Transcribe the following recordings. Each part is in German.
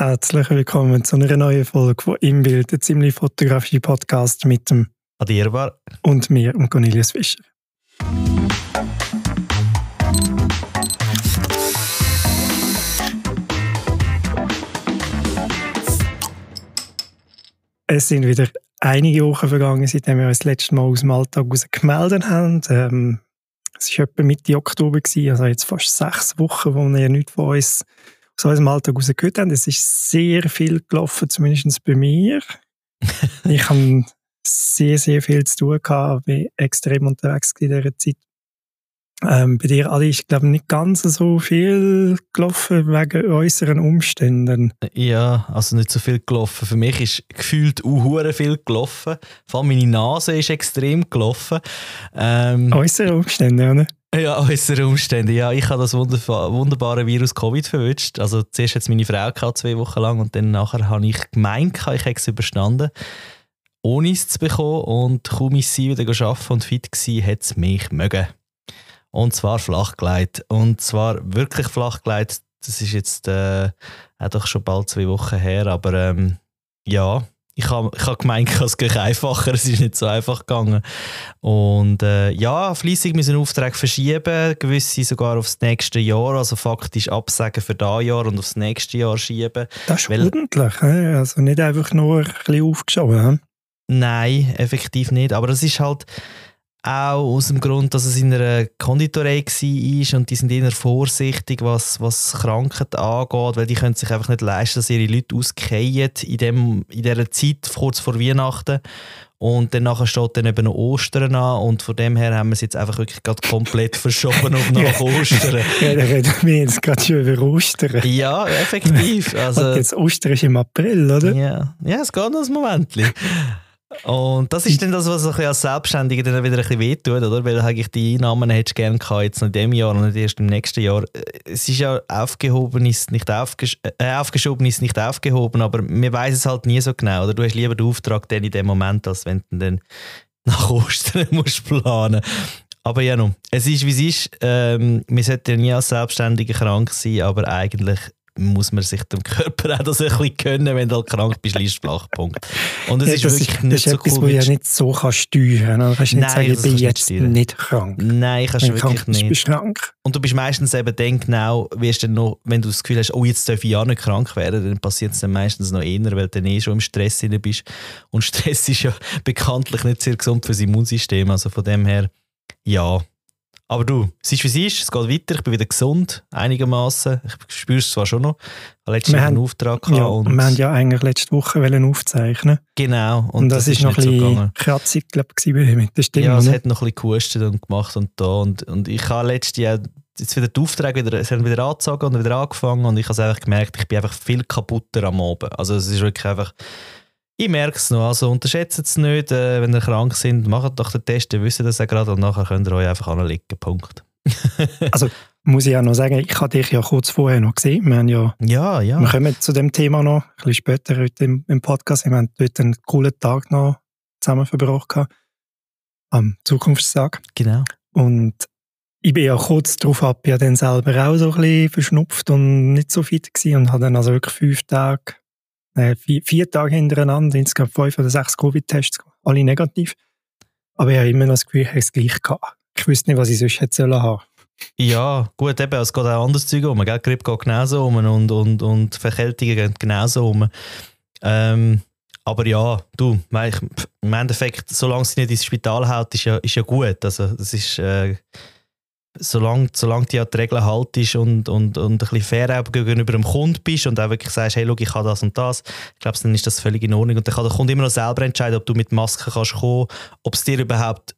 Herzlich willkommen zu einer neuen Folge von Im Bild, der ziemlich fotografische Podcast mit dem Adierbar und mir und Cornelius Fischer. Es sind wieder einige Wochen vergangen, seitdem wir uns das letzte Mal aus dem Alltag gemeldet haben. Ähm, es war etwa Mitte Oktober, gewesen, also jetzt fast sechs Wochen, wo wir ja nichts von uns aus unserem Alltag raus gehört haben. Es ist sehr viel gelaufen, zumindest bei mir. ich habe sehr, sehr viel zu tun gehabt, bin extrem unterwegs in dieser Zeit. Ähm, bei dir, Adi, ist, glaube ich, nicht ganz so viel gelaufen wegen äußeren Umständen. Ja, also nicht so viel gelaufen. Für mich ist gefühlt auch viel gelaufen. Vor allem meine Nase ist extrem gelaufen. Ähm, äußere Umstände, oder? Ja, äußere Umstände. Ja, ich habe das wunderbare Virus Covid verwünscht. Also zuerst es meine Frau gehabt, zwei Wochen lang und dann nachher habe ich gemeint, ich hätte es überstanden, ohne es zu bekommen und kaum ich sie wieder arbeiten und fit war, hat es mich mögen. Und zwar flachgelegt. Und zwar wirklich flachgelegt. Das ist jetzt äh, auch doch schon bald zwei Wochen her. Aber ähm, ja, ich habe ich hab gemeint, es geht einfacher. Es ist nicht so einfach gegangen. Und äh, ja, fließig müssen Aufträge verschieben, gewisse sogar aufs nächste Jahr, also faktisch absagen für das Jahr und aufs nächste Jahr schieben. Das ist weil, ordentlich, also nicht einfach nur ein bisschen aufgeschoben. Nein, effektiv nicht. Aber es ist halt auch aus dem Grund, dass es in einer Konditorei war und die sind eher vorsichtig, was, was Krankheit angeht, weil die können sich einfach nicht leisten, dass ihre Leute auskehren in, dem, in dieser Zeit kurz vor Weihnachten. Und dann nachher steht dann eben noch Ostern an und von dem her haben wir es jetzt einfach wirklich gerade komplett verschoben auf nach Ostern. ja, da reden wir jetzt gerade schon über Ostern. Ja, effektiv. Also, und jetzt Ostern ist im April, oder? Ja, ja es geht noch ein Moment. Und das ist dann das, was ein als Selbstständiger dann wieder ein bisschen wehtut, oder? Weil eigentlich die Einnahmen hättest du gerne gehabt, jetzt noch in diesem Jahr und nicht erst im nächsten Jahr. Es ist ja aufgehoben, ist nicht aufgesch äh, aufgeschoben, ist nicht aufgehoben, aber wir weiß es halt nie so genau, oder? Du hast lieber den Auftrag dann in dem Moment, als wenn du dann nach Ostern musst planen. Aber ja, no, es ist wie es ist. Ähm, wir sollten ja nie als Selbstständiger krank sein, aber eigentlich muss man sich dem Körper auch das ein bisschen gönnen, wenn du halt krank bist, liest Flachpunkt. Und es ja, ist wirklich ist, nicht so etwas, cool. Das ist etwas, ja nicht so kann steuern kann. Du kannst nicht Nein, sagen, ich bin jetzt nicht krank. Nein, kannst du wirklich nicht. Bist krank. Und du bist meistens eben dann genau, wirst dann noch, wenn du das Gefühl hast, oh, jetzt darf ich ja nicht krank werden, dann passiert es dann meistens noch eher, weil du dann eh schon im Stress drin bist. Und Stress ist ja bekanntlich nicht sehr gesund für das Immunsystem. Also von dem her, ja, aber du, es ist wie es ist, es geht weiter, ich bin wieder gesund, einigermaßen. Ich spüre es zwar schon noch. Letztes Jahr einen Auftrag. Ja, und wir haben ja eigentlich letzte Woche aufzeichnen Genau. Und, und das, das ist noch ein bisschen kratzig, glaube ich, mit der Stimme. Ja, es hat noch ein bisschen gehustet und gemacht und da. Und, und ich habe letztes Jahr jetzt wieder die Aufträge wieder, es haben wieder angezogen und wieder angefangen und ich habe einfach gemerkt, ich bin einfach viel kaputter am Abend. Also es ist wirklich einfach ich merke es noch, also unterschätzt es nicht, äh, wenn ihr krank sind, macht doch den Test, ihr wisst das ja gerade und nachher könnt ihr euch einfach anlegen, Punkt. also muss ich auch noch sagen, ich habe dich ja kurz vorher noch gesehen, wir haben ja, ja, ja. wir kommen zu dem Thema noch, ein bisschen später heute im, im Podcast, wir haben dort einen coolen Tag noch zusammen verbracht am Zukunftstag. Genau. Und ich bin ja kurz darauf ab, ja dann selber auch so ein bisschen verschnupft und nicht so fit gewesen und habe dann also wirklich fünf Tage äh, vier, vier, Tage hintereinander, insgesamt fünf oder sechs Covid-Tests, alle negativ. Aber ich habe immer noch das Gefühl, ich habe es gleich gehabt. Ich wüsste nicht, was ich sonst hätte sollen haben. Ja, gut, eben, es geht auch anders Zeug um. Gell? Grippe geht genauso um und, und, und Verkältungen gehen genauso um. Ähm, aber ja, du, im Endeffekt, solange sie nicht ins Spital haut, ist ja, ist ja gut. Also, das ist, äh, solange, solange du an die Regeln haltest und, und, und ein bisschen fair gegenüber dem Kunden bist und auch wirklich sagst, hey, schau, ich habe das und das, ich dann ist das völlig in Ordnung. Und dann kann der Kunde immer noch selber entscheiden, ob du mit Maske kannst kommen, ob es dir überhaupt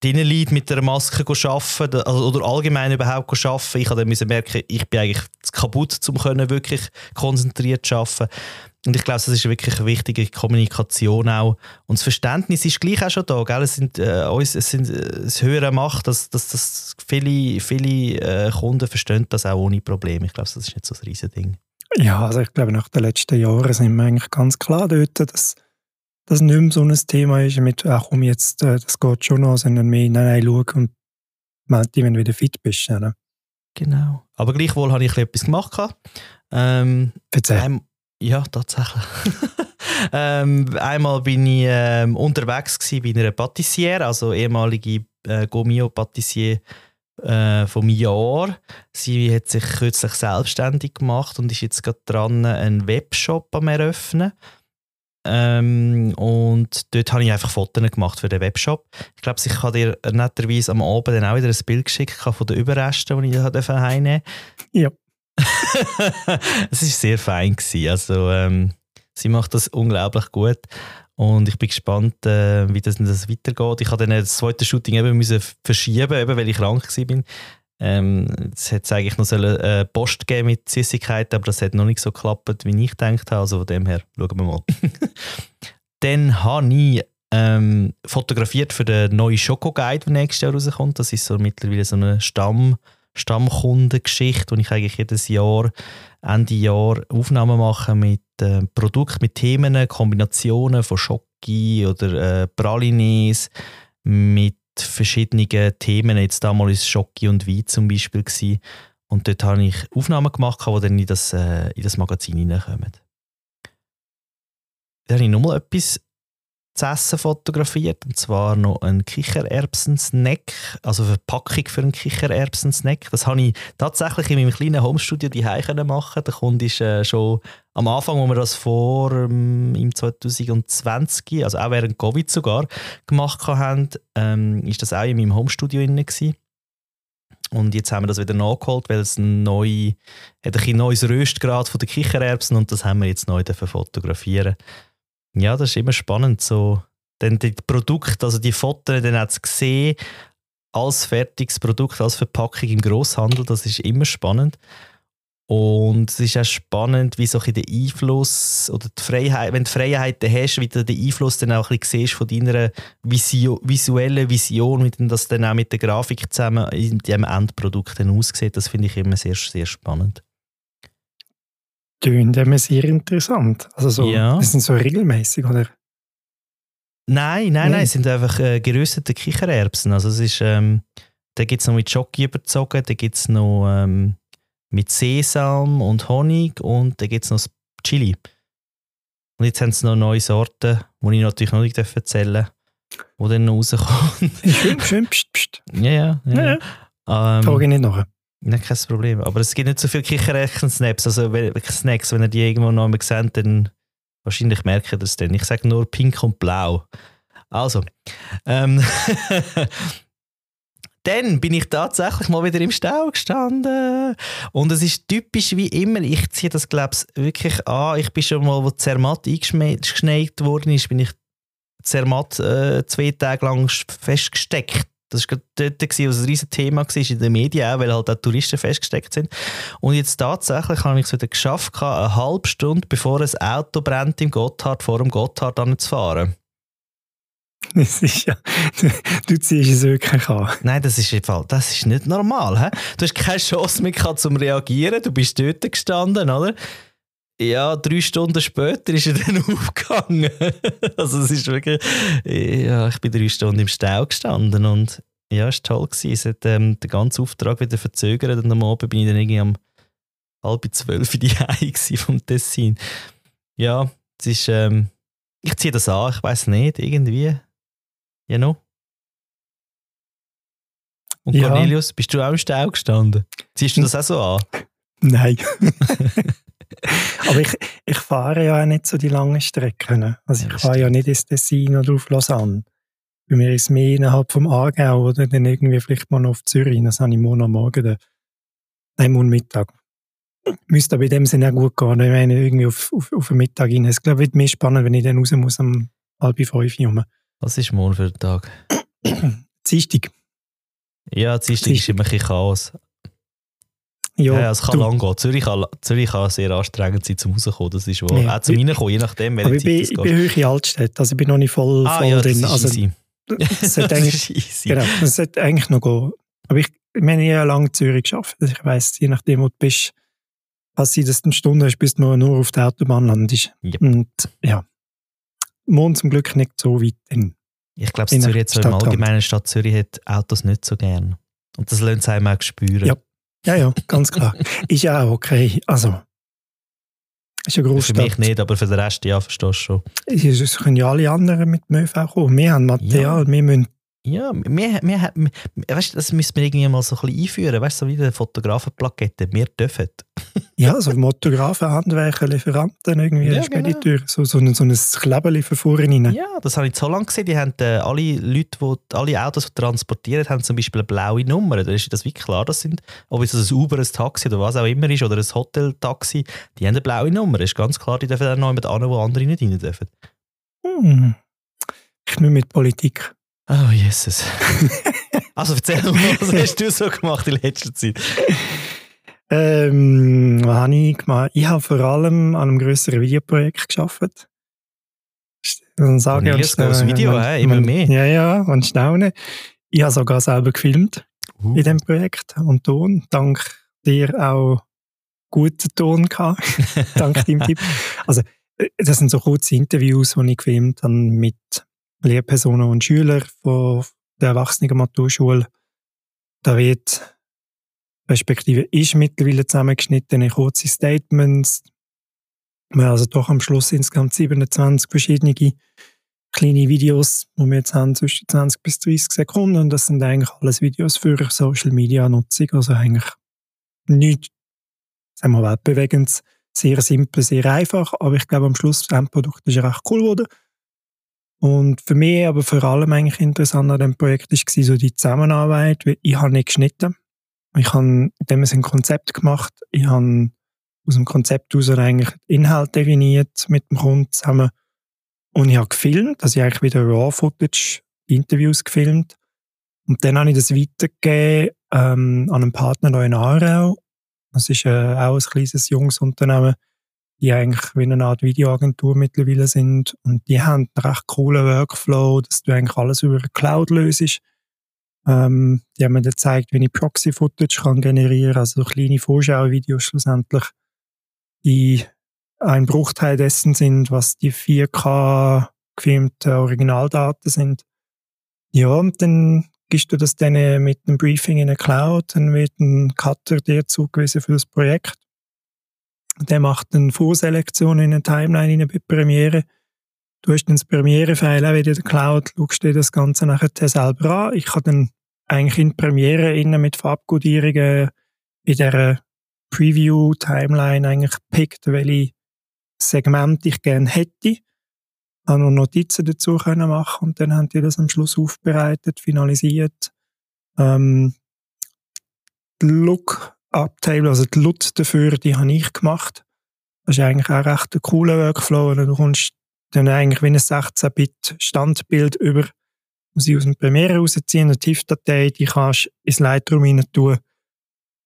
drinnen liegt, mit der Maske arbeiten also, oder allgemein überhaupt arbeiten. Ich habe dann merken, ich bin eigentlich kaputt, um wirklich konzentriert zu arbeiten. Und ich glaube, das ist wirklich eine wichtige Kommunikation auch. Und das Verständnis ist gleich auch schon da. Gell? Es, sind, äh, uns, es, sind, äh, es höhere Macht, dass, dass, dass viele, viele äh, Kunden verstehen das auch ohne Probleme. Ich glaube, das ist nicht so ein Riesending. Ja, also ich glaube, nach den letzten Jahren sind wir eigentlich ganz klar dort, dass das nicht mehr so ein Thema ist mit, ach komm jetzt, äh, das geht schon noch, sondern mehr, nein, nein, schau und melde dich, wenn du wieder fit bist. Ne? Genau. Aber gleichwohl habe ich etwas gemacht. Ähm, Erzähl. Ja, tatsächlich. ähm, einmal bin ich ähm, unterwegs bei einer Patissiere, also ehemalige äh, Gomio Patissier äh, vom Jahr. Sie hat sich kürzlich selbstständig gemacht und ist jetzt gerade dran, einen Webshop am eröffnen. Ähm, und dort habe ich einfach Fotos gemacht für den Webshop. Ich glaube, ich habe dir netterweise am Abend dann auch wieder ein Bild geschickt von den Überresten, die ich da heimnehmen Ja. es war sehr fein. Gewesen. Also, ähm, sie macht das unglaublich gut. Und ich bin gespannt, äh, wie das, das weitergeht. Ich dann das zweite Shooting eben müssen verschieben, eben weil ich krank war. Ähm, es hätte eigentlich noch eine äh, Post geben mit Süßigkeiten, aber das hat noch nicht so geklappt, wie ich gedacht habe. Also von dem her, schauen wir mal. dann habe ich ähm, fotografiert für den neuen Schoko-Guide, der nächstes Jahr rauskommt. Das ist so mittlerweile so eine Stamm- Stammkundengeschichte, wo ich eigentlich jedes Jahr, Ende Jahr Aufnahmen mache mit äh, Produkten, mit Themen, Kombinationen von Schoki oder äh, Pralines, mit verschiedenen Themen. Jetzt damals Schoki und Wein zum Beispiel. Gewesen. Und dort habe ich Aufnahmen gemacht, die dann in das, äh, in das Magazin hineinkommen. Dann habe ich nochmal etwas zu essen fotografiert. Und zwar noch ein Kichererbsen-Snack, also eine Verpackung für einen Kichererbsen-Snack. Das habe ich tatsächlich in meinem kleinen Homestudio die machen. Der Kunde ist äh, schon am Anfang, wo wir das vor ähm, im 2020, also auch während Covid sogar, gemacht haben, ähm, ist das auch in meinem Homestudio inne Und jetzt haben wir das wieder nachgeholt, weil es ein, neu, hat ein neues Röstgrad von den Kichererbsen und das haben wir jetzt neu fotografieren ja, das ist immer spannend. So, dann die Produkte, also die Fotos dann auch zu sehen, als fertiges Produkt, als Verpackung im Grosshandel, das ist immer spannend. Und es ist auch spannend, wie so ein der Einfluss oder die Freiheit, wenn du Freiheiten hast, wie du den Einfluss dann auch ein bisschen siehst von deiner Visio, visuellen Vision, wie das dann auch mit der Grafik zusammen in diesem Endprodukt dann aussieht. Das finde ich immer sehr, sehr spannend tönt immer sehr interessant. Also so, ja. das sind so regelmäßig, oder? Nein, nein, nein, es sind einfach äh, geröstete Kichererbsen. Also es ist, ähm, da gibt es noch mit Schoki überzogen, da gibt es noch ähm, mit Sesam und Honig und da gibt es noch Chili. Und jetzt haben sie noch neue Sorten, die ich natürlich noch nicht erzählen darf, die dann noch rauskommen. schön, schön, pst, pst. Ja, ja. ja. ja. Ähm, Frage ich nicht nachher. Nein, kein Problem. Aber es gibt nicht so viele Kichererbsen-Snaps. Also Snacks, wenn ihr die irgendwo noch einmal seht, dann wahrscheinlich merkt ihr das dann. Ich sage nur pink und blau. Also, ähm, dann bin ich tatsächlich mal wieder im Stau gestanden. Und es ist typisch wie immer, ich ziehe das, glaube ich, wirklich an. Ich bin schon mal, wo Zermatt eingeschneit worden ist, bin ich Zermatt äh, zwei Tage lang festgesteckt das war dort, gewesen, was ein riesiges Thema war in den Medien, auch, weil halt auch Touristen festgesteckt sind. Und jetzt tatsächlich habe ich es wieder geschafft, eine halbe Stunde bevor ein Auto brennt im Gotthard, vor dem Gotthard zu fahren. Das ist ja, du, du ziehst es wirklich an. Nein, das ist, das ist nicht normal. He? Du hast keine Chance mehr gehabt, zum Reagieren. Du bist dort gestanden, oder? Ja, drei Stunden später ist er dann aufgegangen. also es ist wirklich, ja, ich bin drei Stunden im Stau gestanden und ja, es war toll. Gewesen. Es hat ähm, den ganzen Auftrag wieder verzögert und am Abend bin ich dann irgendwie um halb zwölf in die Hause vom Tessin. Ja, es ist, ähm, ich ziehe das an, ich weiß nicht, irgendwie. Ja, noch. Und ja. Cornelius, bist du auch im Stau gestanden? Ziehst du das auch so an? Nein. Aber ich, ich fahre ja auch nicht so die langen Strecken. Also ich fahre ja nicht ins Tessin oder auf Lausanne. Bei mir ist es mehr innerhalb vom Aargau oder dann irgendwie vielleicht mal noch auf Zürich. Das habe ich morgen am Morgen, nein, morgen Mittag. Müsste aber in dem Sinne auch gut gehen, ich irgendwie auf, auf, auf den Mittag rein. Es glaube, wird mehr spannend, wenn ich dann raus muss am halb fünf Uhr. Was ist morgen für ein Tag? Dienstag. Ja, Dienstag ist immer ein Chaos. Ja, ja, es kann lang gehen. Zürich kann, Zürich kann sehr anstrengend sein, zum rauskommen. Das ist wahr. Ja. Auch zum Reinkommen, je nachdem, welche Zeit ich bin, ich bin in Altstadt, also ich bin noch nicht voll, ah, voll ja, drin. Also, easy. das sollte eigentlich, Genau, das sollte eigentlich noch gehen. Aber ich, ich meine, ich habe lange in Zürich geschafft. Also ich weiss, je nachdem, wo du bist, was sie das eine Stunde hast, bis du nur auf der Autobahn landest. Yep. Und ja, Mond zum Glück nicht so weit in. Ich glaube, Zürich hat so im allgemeinen Stadt Zürich hat Autos nicht so gern. Und das lernt es einem auch spüren. Ja. Ja, ja, ganz klar. ist ja auch okay. Also, ist eine Für mich nicht, aber für den Rest, ja, verstehst du schon. Es können ja alle anderen mit dem ÖV kommen. Wir haben Material, ja. wir müssen ja, wir, wir, wir, weißt, das müssen wir irgendwie mal so ein bisschen einführen, weißt du, so wie die Fotografenplakette, wir dürfen. ja, so Fotografen, Handwerker, Lieferanten, irgendwie ja, Spediteur, genau. so, so, ein, so ein Klebeli von vorne rein. Ja, das habe ich so lange gesehen, die haben äh, alle Leute, die alle Autos transportieren, haben zum Beispiel eine blaue Nummer, da ist das wie klar, das sind, ob es ein Uber, ein Taxi oder was auch immer ist, oder ein Hoteltaxi, die haben eine blaue Nummer, das ist ganz klar, die dürfen dann noch jemand an, wo andere nicht rein dürfen. Hm. Ich nur mit Politik. Oh, Jesus. also erzähl mal, was hast du so gemacht in letzter Zeit? Ähm, was habe ich gemacht? Ich habe vor allem an einem grösseren Videoprojekt gearbeitet. Dann sage ich das Video, man, hey, immer mehr. Ja, ja, und staunen. Ich habe sogar selber gefilmt uh. in diesem Projekt und Ton. Dank dir auch guten Ton gehabt. Dank deinem Tipp. Also, äh, das sind so kurze Interviews, die ich gefilmt habe mit Lehrpersonen und Schüler von der Erwachsenen-Maturschule. Da wird respektive ist mittlerweile zusammengeschnittene kurze Statements. Wir haben also doch am Schluss insgesamt 27 verschiedene kleine Videos, die wir jetzt haben, zwischen 20 bis 30 Sekunden. Und das sind eigentlich alles Videos für Social Media Nutzung. Also eigentlich nichts, sagen wir mal, bewegend, sehr simpel, sehr einfach. Aber ich glaube, am Schluss das Endprodukt ist recht cool geworden. Und für mich aber vor allem eigentlich interessant an dem Projekt war so die Zusammenarbeit, weil ich habe nicht geschnitten. Ich habe dem ein Konzept gemacht. Ich habe aus dem Konzept heraus eigentlich Inhalt definiert mit dem Kunden zusammen. Und ich habe gefilmt, also ich eigentlich wieder Raw-Footage, Interviews gefilmt. Und dann habe ich das weitergegeben ähm, an einen Partner in Aarau. Das ist äh, auch ein kleines, junges Unternehmen die eigentlich wie eine Art Videoagentur mittlerweile sind. Und die haben einen recht coolen Workflow, dass du eigentlich alles über eine Cloud löst. Ähm, die haben mir dann gezeigt, wie ich Proxy-Footage kann generieren, also so kleine Vorschauvideos schlussendlich, die ein Bruchteil dessen sind, was die 4K gefilmten Originaldaten sind. Ja, und dann gibst du das dann mit einem Briefing in eine Cloud, dann wird ein Cutter dir zugewiesen für das Projekt der macht eine Vorselektion in eine Timeline in bei Premiere. Du hast dann das Premiere-File auch wieder in der Cloud, schaust dir das Ganze nachher selber an. Ich kann dann eigentlich in Premiere innen mit Farbkodierungen in dieser Preview-Timeline eigentlich gepickt, welche Segmente ich gerne hätte. Habe noch Notizen dazu können machen und dann haben die das am Schluss aufbereitet, finalisiert. Ähm, Look Uptable, also die LUT dafür, die habe ich gemacht. Das ist eigentlich auch recht ein cooler Workflow. Du kommst dann eigentlich wie ein 16-Bit-Standbild über, muss ich aus dem Premiere rausziehen, eine TIFF-Datei, die kannst du ins Lightroom rein tun.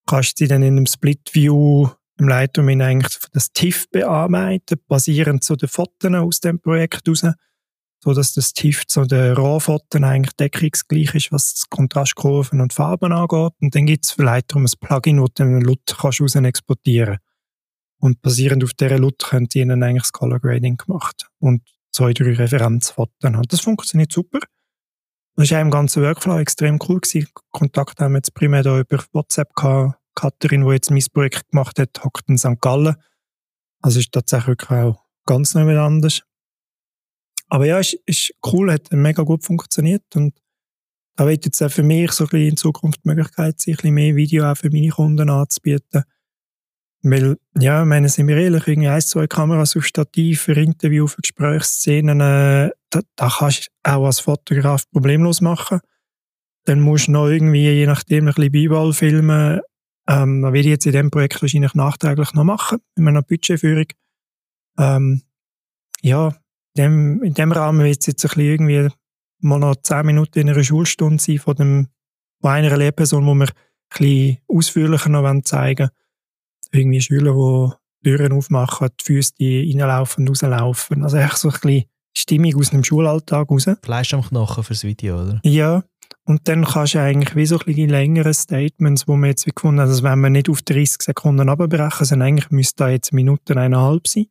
Kannst sie dann in einem Split-View im Lightroom eigentlich das TIFF bearbeiten, basierend zu den Fotos aus dem Projekt raus so dass das TIFF zu den Rohfotos eigentlich deckungsgleich ist, was Kontrastkurven und Farben angeht. Und dann gibt es vielleicht darum ein Plugin, wo du einen LUT kannst raus exportieren Und basierend auf dieser LUT könnt ihr ihnen eigentlich das Color Grading gemacht und zwei, drei Referenzfotos haben. Das funktioniert super. Das war auch im ganzen Workflow extrem cool gewesen. Kontakt haben wir jetzt primär da über WhatsApp gehabt. Katharin, die jetzt mein Projekt gemacht hat, hockt in St. Gallen. Also ist tatsächlich auch ganz neu anders. Aber ja, ist, ist cool, hat mega gut funktioniert und da wird jetzt auch für mich so ein bisschen in Zukunft die Möglichkeit sein, ein bisschen mehr Video auch für meine Kunden anzubieten. Weil, ja, ich meine, sind wir ehrlich, irgendwie ein, zwei Kameras auf Stativ für Interview, für Gesprächsszenen, äh, da, da kannst du auch als Fotograf problemlos machen. Dann musst du noch irgendwie, je nachdem, ein bisschen B-Ball filmen. Ähm, werde ich jetzt in diesem Projekt wahrscheinlich nachträglich noch machen, mit meiner Budgetführung. Ähm, ja, dem, in dem Rahmen wird es jetzt ein bisschen irgendwie mal noch zehn Minuten in einer Schulstunde sein von, dem, von einer Lehrperson, wo wir ein bisschen ausführlicher noch zeigen wollen. Irgendwie Schüler, die Türen aufmachen, die Füße die reinlaufen und rauslaufen. Also echt so ein bisschen Stimmung aus dem Schulalltag raus. Fleisch am Knochen fürs Video, oder? Ja. Und dann kannst du eigentlich wie so ein bisschen die längeren Statements, wo wir jetzt wie gefunden haben, also wenn wir nicht auf 30 Sekunden abbrechen, sondern eigentlich müsste da jetzt Minuten eineinhalb sein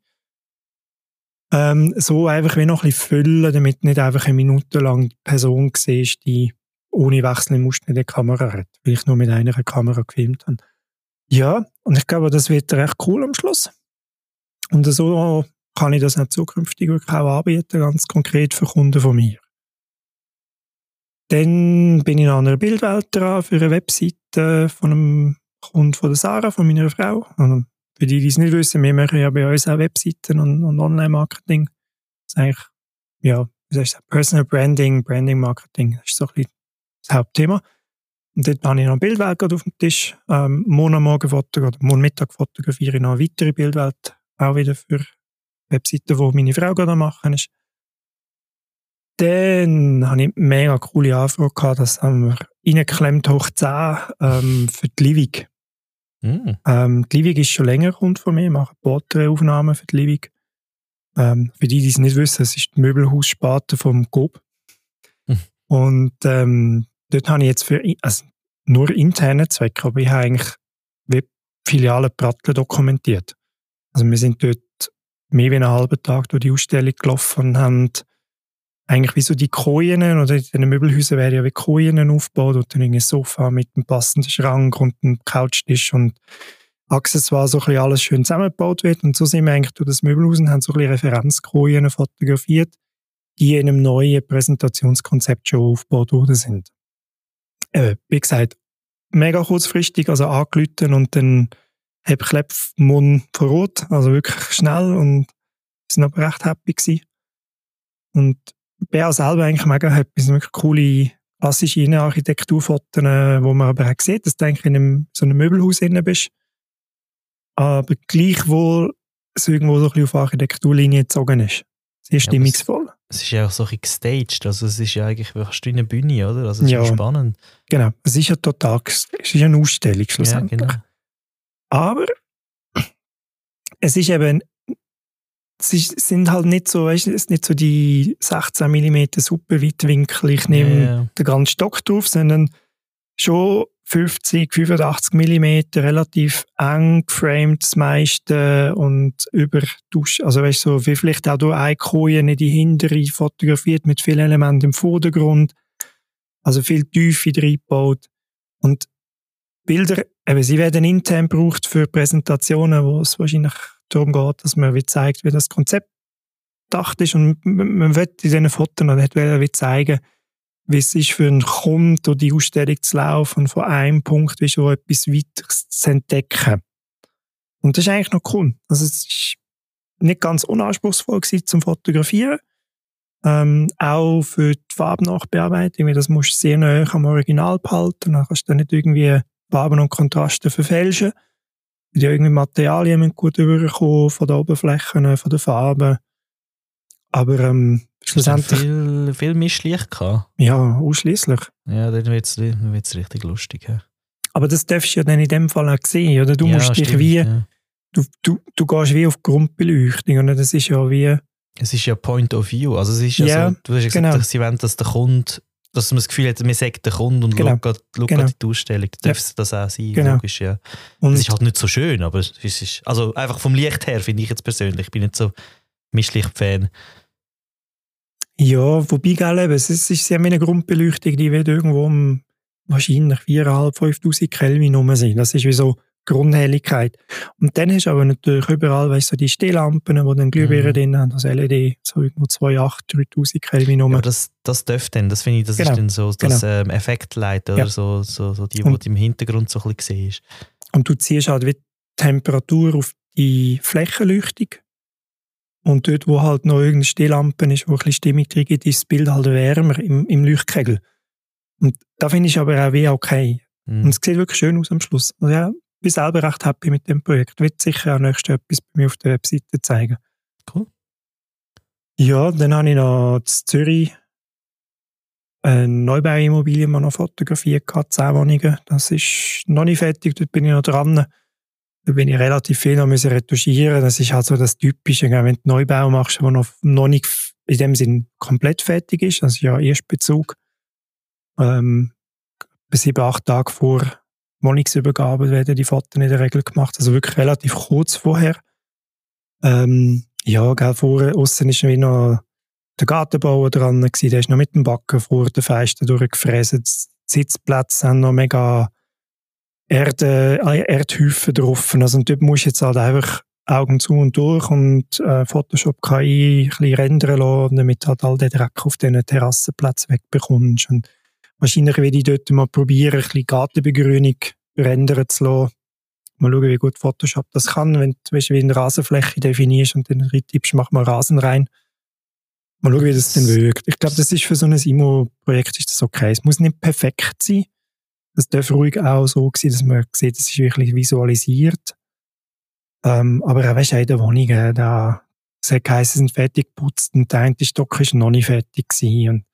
ähm, so einfach wie noch ein bisschen füllen, damit nicht einfach eine Minute lang die Person siehst, die ohne wechselnde Muster in der Kamera hat, weil ich nur mit einer Kamera gefilmt habe. Ja, und ich glaube, das wird recht cool am Schluss. Und so kann ich das auch zukünftig wirklich auch anbieten, ganz konkret für Kunden von mir. Dann bin ich an einer Bildwelt dran für eine Webseite von einem Kunden von der Sarah, von meiner Frau. Für die, die es nicht wissen, wir machen ja bei uns auch Webseiten und, und Online-Marketing. Das ist eigentlich, ja, wie soll ich sagen, Personal Branding, Branding Marketing, das ist so ein bisschen das Hauptthema. Und dort habe ich noch eine Bildwelt auf dem Tisch. Ähm, morgen Morgen oder Mittag fotografiere ich noch eine weitere Bildwelt, auch wieder für Webseiten, die meine Frau gerade machen ist. Dann habe ich eine mega coole Anfrage gehabt, das haben wir reingeklemmt hoch 10 ähm, für die Livig. Mm. Ähm, die Livig ist schon länger Kunde von mir, ich mache Porträtaufnahmen für die Livig. Ähm, für die, die es nicht wissen, es ist die Möbelhaussparte vom GOB. Mm. Und ähm, dort habe ich jetzt für, also nur interne Zwecke, aber ich habe eigentlich Webfilialen Prattler dokumentiert. Also wir sind dort mehr wie einen halben Tag durch die Ausstellung gelaufen und haben eigentlich wie so die Kojen oder in den Möbelhäusern werden ja wie Kojen aufgebaut und dann ein Sofa mit einem passenden Schrank und einem Couchtisch und Accessoires so ein bisschen alles schön zusammengebaut wird und so sind wir eigentlich durch das Möbelhaus und haben so ein bisschen Referenzkojen fotografiert, die in einem neuen Präsentationskonzept schon aufgebaut worden sind. Äh, wie gesagt, mega kurzfristig, also angelüten und dann habe Klepf Mund vor Ort, also wirklich schnell und sind aber recht happy gewesen. Und auch selber eigentlich mega sind wirklich coole klassische Innenarchitekturfotos, äh, wo man aber auch sieht, dass du eigentlich in einem, so einem Möbelhaus innen bist. Aber gleichwohl es irgendwo so ein bisschen auf Architekturlinie gezogen ist. Sehr stimmungsvoll. Ja, es ist ja auch so ein bisschen gestaged, also es ist ja eigentlich wie eine Bühne, oder? Also es ja, ist spannend. Genau, es ist ja total, es ist ja eine Ausstellung schlussendlich. Ja, genau. Aber es ist eben sie sind halt nicht so, weißt, es ist nicht so die 16 mm super Weitwinkel, ich nehme yeah. den ganzen Stock drauf, sondern schon 50, 85 mm, relativ eng geframed das meiste und über Dusch, also weißt so, wie vielleicht auch durch eine Koje in die hintere fotografiert mit vielen Elementen im Vordergrund, also viel Tiefe reingebaut und Bilder, eben, sie werden intern gebraucht für Präsentationen, wo es wahrscheinlich darum geht, dass man wie zeigt, wie das Konzept gedacht ist. Und man will in diesen Fotos wie zeigen, wie es ist für einen Kunden durch die Ausstellung zu laufen und von einem Punkt wie schon etwas weiteres zu entdecken. Und das ist eigentlich noch cool. Also es ist nicht ganz unanspruchsvoll gewesen zum Fotografieren. Ähm, auch für die Farbnachbearbeitung, weil das musst du sehr nah am Original behalten. Dann kannst du nicht irgendwie Farben und Kontraste verfälschen ja irgendwie Materialien müssen gut überkommen, von den Oberflächen, von den Farben. Aber ähm, schlussendlich... Viel, viel Mischlicht gehabt. Ja, ausschließlich. Ja, dann wird es richtig lustig. Ja. Aber das darfst du ja dann in dem Fall auch sehen, oder? Du ja, musst stimmt, dich wie... Ja. Du, du, du gehst wie auf Grundbeleuchtung und das ist ja wie... Es ist ja Point of View, also es ist ja, ja so, du hast ja gesagt, genau. sie wollen, dass der Kunde dass man das Gefühl hat, man sagt den Kunden und genau. schaut, schaut genau. die Ausstellung. Darf ja. das auch sein, genau. logisch, ja. Und es ist halt nicht so schön, aber es ist, also einfach vom Licht her finde ich jetzt persönlich, ich bin nicht so Mischlicht-Fan. Ja, wobei, gell, es ist, es eine Grundbeleuchtung, die wird irgendwo um wahrscheinlich 4.500, 5.000 Kelvin rum sein. Das ist wie so Grundhelligkeit. Und dann hast du aber natürlich überall, weißt du, so die Stehlampen, die dann Glühbirnen mhm. drin haben, das LED, so irgendwo 2.800, 3.000 Kelvin rum. Ja, das, das dürfte dann, das finde ich, das genau. ist dann so das genau. ähm, Effektlight oder ja. so, so, so die, die im Hintergrund so ein bisschen siehst. Und du ziehst halt wie die Temperatur auf die Flächenleuchtung und dort, wo halt noch irgendeine Stehlampe ist, wo ein bisschen Stimmung drin gibt, ist das Bild halt wärmer im, im Leuchtkegel. Und da finde ich aber auch wie okay. Mhm. Und es sieht wirklich schön aus am Schluss. Also ja, bin selber recht happy mit dem Projekt. Wird sicher auch nächstes etwas bei mir auf der Webseite zeigen. Cool. Ja, dann habe ich noch in Zürich eine Neubauimmobilie mal noch fotografiert, gehabt, 10 Wohnungen. Das ist noch nicht fertig, dort bin ich noch dran. Da bin ich relativ viel noch müssen retuschieren. Das ist halt so das Typische, wenn du Neubau machst, der noch, noch nicht in dem Sinn komplett fertig ist. Das ist ja Erstbezug. Ähm, sieben, acht Tage vor Wohnungsübergabe werden die Fotos in der Regel gemacht, also wirklich relativ kurz vorher. Ähm, ja, gell, vorher, aussen ist wie noch der Gartenbauer dran gewesen, der ist noch mit dem Backen vor der Feiste durchgefräst. Die Sitzplätze haben noch mega Erde, äh, Erdhäufen drauf. Also, und dort musst du jetzt halt einfach Augen zu und durch und äh, Photoshop KI ein bisschen rendern lassen, damit halt all den Dreck auf diesen Terrassenplatz wegbekommst. Und wahrscheinlich werde ich dort mal probieren, ein bisschen Gartenbegrünung rendern zu lassen. Mal schauen, wie gut Photoshop das kann, wenn du weißt, wie eine Rasenfläche definierst und dann tippst, mach mal Rasen rein. Mal schauen, wie das dann wirkt. Ich glaube, das ist für so ein Imo-Projekt ist das okay. Es muss nicht perfekt sein. Es darf ruhig auch so sein, dass man sieht, es ist wirklich visualisiert. Ähm, aber auch, weißt du, in der Wohnung, äh, da, es hat geheißen, sind fertig geputzt und der eine Stock ist noch nicht fertig gewesen. Und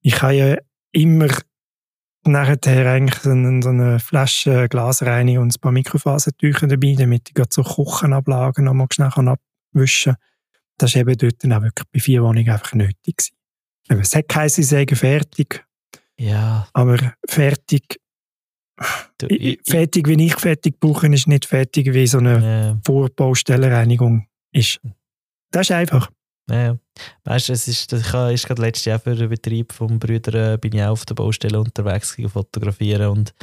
ich habe ja immer nachher eigentlich so eine, Flasche Glasreinigung und ein paar Mikrofasentücher dabei, damit ich so Kochenablagen noch mal schnell abwischen kann. Das war eben dort dann auch wirklich bei vier Wohnungen einfach nötig. Gewesen. Es hat geheißen, sie sagen fertig. Ja. Aber fertig Du, ich, fertig, wie ich fertig brauche, ist nicht fertig, wie so eine ja. Vorbaustellenreinigung ist. Das ist einfach. Ja, weißt du, es ist, ich ist gerade letztes Jahr für den Betrieb vom Brüder äh, bin ich auch auf der Baustelle unterwegs gegen fotografieren und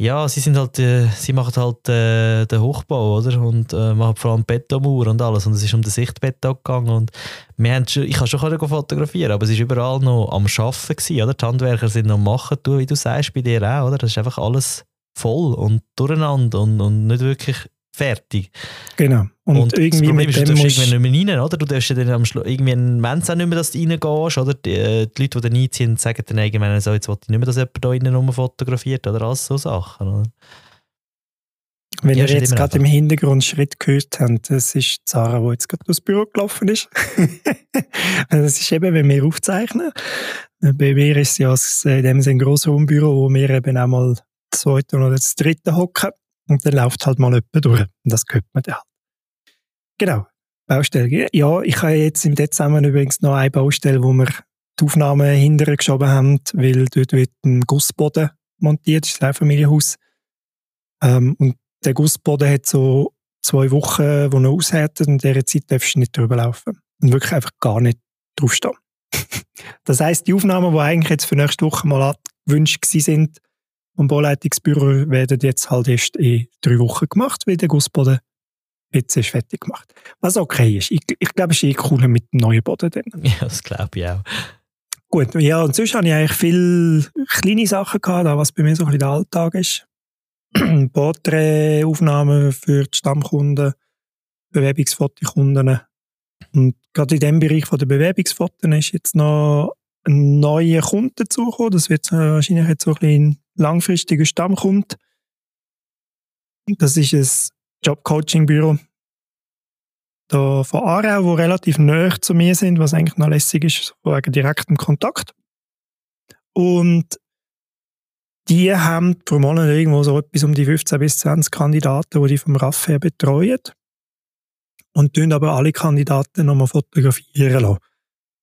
ja, sie sind halt, äh, sie machen halt äh, den Hochbau, oder? Und äh, machen vor allem Betonmauer und alles. Und es ist um den Sichtbeton gegangen. Und wir haben schon, ich kann schon fotografieren, aber es ist überall noch am Arbeiten gewesen, oder? Die Handwerker sind noch am Machen, wie du sagst, bei dir auch, oder? Das ist einfach alles voll und durcheinander und, und nicht wirklich fertig. Genau. Und, und irgendwie das Problem ist, du darfst irgendwann nicht mehr rein, oder? Du darfst dann am Schluss, irgendwie, wenn es auch nicht mehr, dass du reingehst, oder? Die, äh, die Leute, die dann einziehen, sagen dann irgendwann so, jetzt will ich nicht mehr, dass jemand da innen fotografiert, oder? Alles so Sachen, oder? Wenn ihr jetzt gerade im Hintergrund Schritt gehört habt, das ist Sarah, die jetzt gerade durchs Büro gelaufen ist. das ist eben, wenn wir aufzeichnen. Bei mir ist es ja in dem Sinne ein Grossraumbüro, wo wir eben auch mal das zweite oder das dritte hocken. Und dann läuft halt mal jemand durch. Und das hört man dann halt. Genau. Baustelle. Ja, ich habe jetzt im Dezember übrigens noch eine Baustelle, wo wir die Aufnahmen hinterher geschoben haben, weil dort wird ein Gussboden montiert, das ist ein Familienhaus. Ähm, und der Gussboden hat so zwei Wochen, wo er aushärtet und in dieser Zeit darfst du nicht drüber laufen. Und wirklich einfach gar nicht draufstehen. das heisst, die Aufnahmen, die eigentlich jetzt für nächste Woche mal gewünscht sind, vom Bauleitungsbüro werden jetzt halt erst in drei Wochen gemacht, weil der Gussboden jetzt ist fertig gemacht. Was okay ist. Ich, ich glaube, es ist eh cooler mit dem neuen Boden dann. Ja, das glaube ich auch. Gut, ja, und sonst habe ich eigentlich viele kleine Sachen gehabt, was bei mir so ein bisschen der Alltag ist. Porträtaufnahmen für die Stammkunden, Bewerbungsfotokunden. Und gerade in dem Bereich von der Bewerbungsfotos ist jetzt noch ein neuer Kunde dazugekommen. Das wird wahrscheinlich jetzt so ein bisschen langfristiger Stammkunde. Das ist ein Jobcoaching-Büro von Aarau, wo relativ nahe zu mir sind, was eigentlich noch lässig ist, wegen direktem Kontakt. Und die haben pro Monat irgendwo so etwas um die 15 bis 20 Kandidaten, die die vom RAF her betreuen. Und tun aber alle Kandidaten nochmal fotografieren lassen.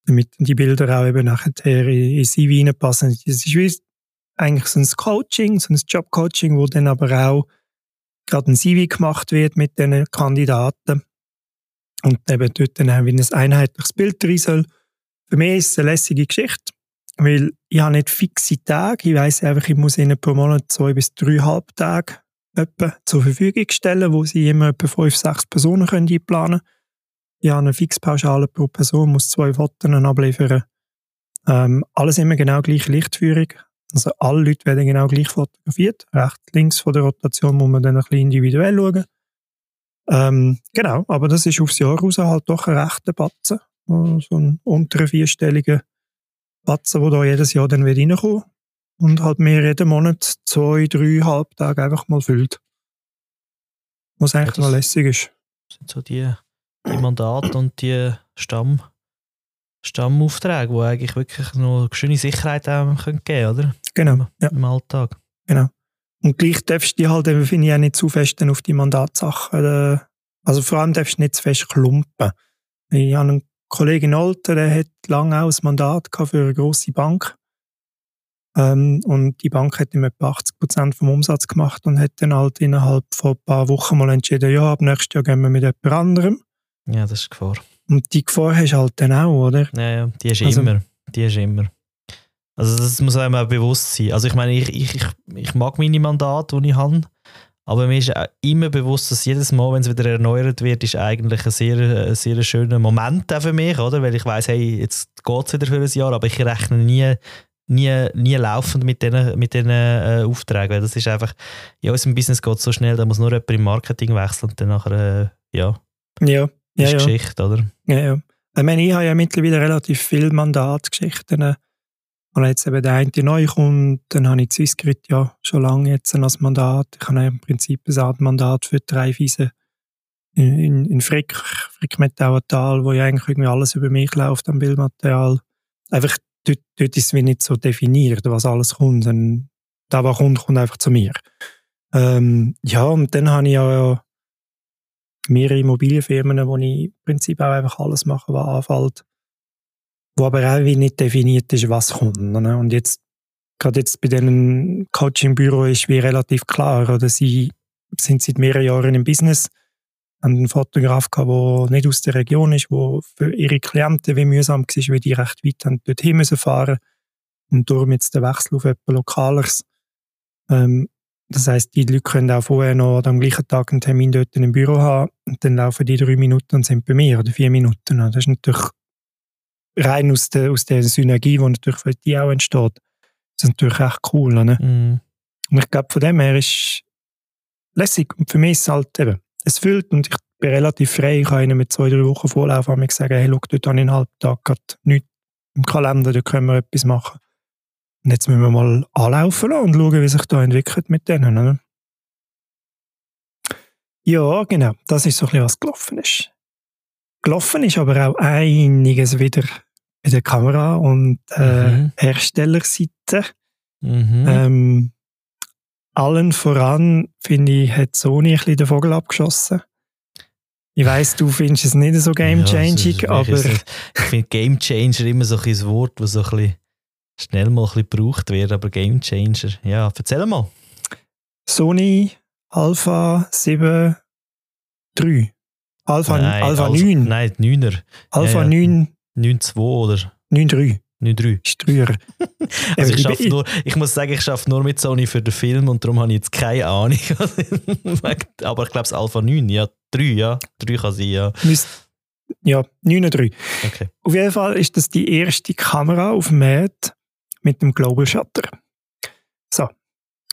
Damit die Bilder auch eben nachher in, in CV reinpassen. Das ist wie eigentlich so ein Coaching, so ein Jobcoaching, wo dann aber auch gerade ein CV gemacht wird mit den Kandidaten und eben dort dann auch wie ein einheitliches Bild drin soll. Für mich ist es eine lässige Geschichte, weil ich habe nicht fixe Tage. Ich weiss einfach, ich muss ihnen pro Monat zwei bis drei Halbtage etwa zur Verfügung stellen, wo sie immer etwa fünf, sechs Personen können einplanen können. Ich habe eine Fixpauschale pro Person, muss zwei Fotos abliefern. Ähm, alles immer genau gleiche Lichtführung. Also alle Leute werden genau gleich fotografiert. Rechts, links von der Rotation muss man dann ein bisschen individuell schauen. Ähm, genau, aber das ist aufs Jahr raus halt doch ein rechter Batzen. So ein unterer vierstelliger Batzen, der da jedes Jahr dann wieder reinkommt. Und halt mehr jeden Monat zwei, drei Halbtage einfach mal füllt. Was eigentlich ja, noch lässig ist. Das sind so die, die Mandate und die Stamm Stammaufträge, die eigentlich wirklich noch eine schöne Sicherheit geben können, oder? Genau. Ja. Im Alltag. Genau. Und gleich darfst du dich halt, finde ich, auch nicht zu fest auf die Mandatssachen. Äh, also vor allem darfst du nicht zu fest klumpen. Ich habe einen Kollegen Alter, der hat lange auch ein Mandat für eine grosse Bank. Ähm, und die Bank hat ihm etwa 80 Prozent vom Umsatz gemacht und hat dann halt innerhalb von ein paar Wochen mal entschieden, ja, ab nächstes Jahr gehen wir mit jemand anderem. Ja, das ist Gefahr. Und die Gefahr hast du halt dann auch, oder? Ja, ja, die ist also, immer. Die ist immer. Also das muss einem auch bewusst sein. Also ich meine, ich, ich, ich, ich mag meine Mandate, die ich habe, Aber mir ist immer bewusst, dass jedes Mal, wenn es wieder erneuert wird, ist eigentlich ein sehr, ein sehr schöner Moment auch für mich, oder? Weil ich weiß, hey, jetzt geht es wieder für ein Jahr, aber ich rechne nie, nie, nie laufend mit diesen mit den, äh, Aufträgen, weil das ist einfach, in unserem Business geht so schnell, da muss nur jemand im Marketing wechseln und dann nachher, äh, ja, ja, ist ja. Geschichte, oder? Ja, ja. Ich meine, ich habe ja mittlerweile relativ viele Mandatsgeschichten. Und jetzt eben der eine neu kommt, dann habe ich Swissgrid ja schon lange jetzt als Mandat. Ich habe im Prinzip ein Mandat für drei Wiesen in, in, in Frick, Frickmetauertal, wo ja eigentlich irgendwie alles über mich läuft am Bildmaterial. Einfach, dort, dort ist es wie nicht so definiert, was alles kommt. Und da, was kommt, kommt einfach zu mir. Ähm, ja, und dann habe ich ja mehrere Immobilienfirmen, wo ich im Prinzip auch einfach alles mache, was anfällt, wo aber auch wie nicht definiert ist, was kommt. Ne? Und jetzt, gerade jetzt bei diesem Coaching-Büro ist wie relativ klar, oder sie sind seit mehreren Jahren im Business, haben einen Fotograf gehabt, der nicht aus der Region ist, wo für ihre Klienten wie mühsam war, weil die recht weit haben dorthin müssen fahren und darum jetzt der Wechsel auf etwas Lokaleres. Ähm, das heißt, die Leute können auch vorher noch am gleichen Tag einen Termin dort im Büro haben und dann laufen die drei Minuten und sind bei mir oder vier Minuten. Das ist natürlich rein aus der, aus der Synergie, die natürlich für die auch entsteht. Das ist natürlich echt cool. Ne? Mm. Und ich glaube, von dem her ist lässig. Und für mich ist es halt eben, es füllt und ich bin relativ frei. Ich kann ihnen mit zwei, drei Wochen Vorlauf sagen, hey, schau, dort habe ich einen halben Tag gerade nichts im Kalender, da können wir etwas machen. Und jetzt müssen wir mal anlaufen und schauen, wie sich da entwickelt mit denen. Oder? Ja, genau. Das ist so ein bisschen, was gelaufen ist. Gelaufen ist aber auch einiges wieder bei der Kamera- und äh, Mhm. Herstellerseite. Mhm. Ähm, allen voran, finde ich, hat Sony ein bisschen den Vogel abgeschossen. Ich weiss, du findest es nicht so game-changing, Ja, aber Ich finde Game Changer immer so ein Wort, das so ein bisschen schnell mal ein bisschen gebraucht wird, aber Game Changer, ja, erzähl mal. Sony Alpha 7 3. Alpha, Nein, Alpha Alpha- 9. Nein, 9er. Alpha ja. 9, 9.2 oder 9 3. 9.3. Ist früher. Also ich, schaff nur, ich muss sagen, ich schaffe nur mit Sony für den Film und darum habe ich jetzt keine Ahnung. aber ich glaube, es Alpha 9, ja, 3, ja. 3 kann sein, ja. Ja, 9 3. Okay. Auf jeden Fall ist das die erste Kamera auf Markt mit dem Global Shutter. So.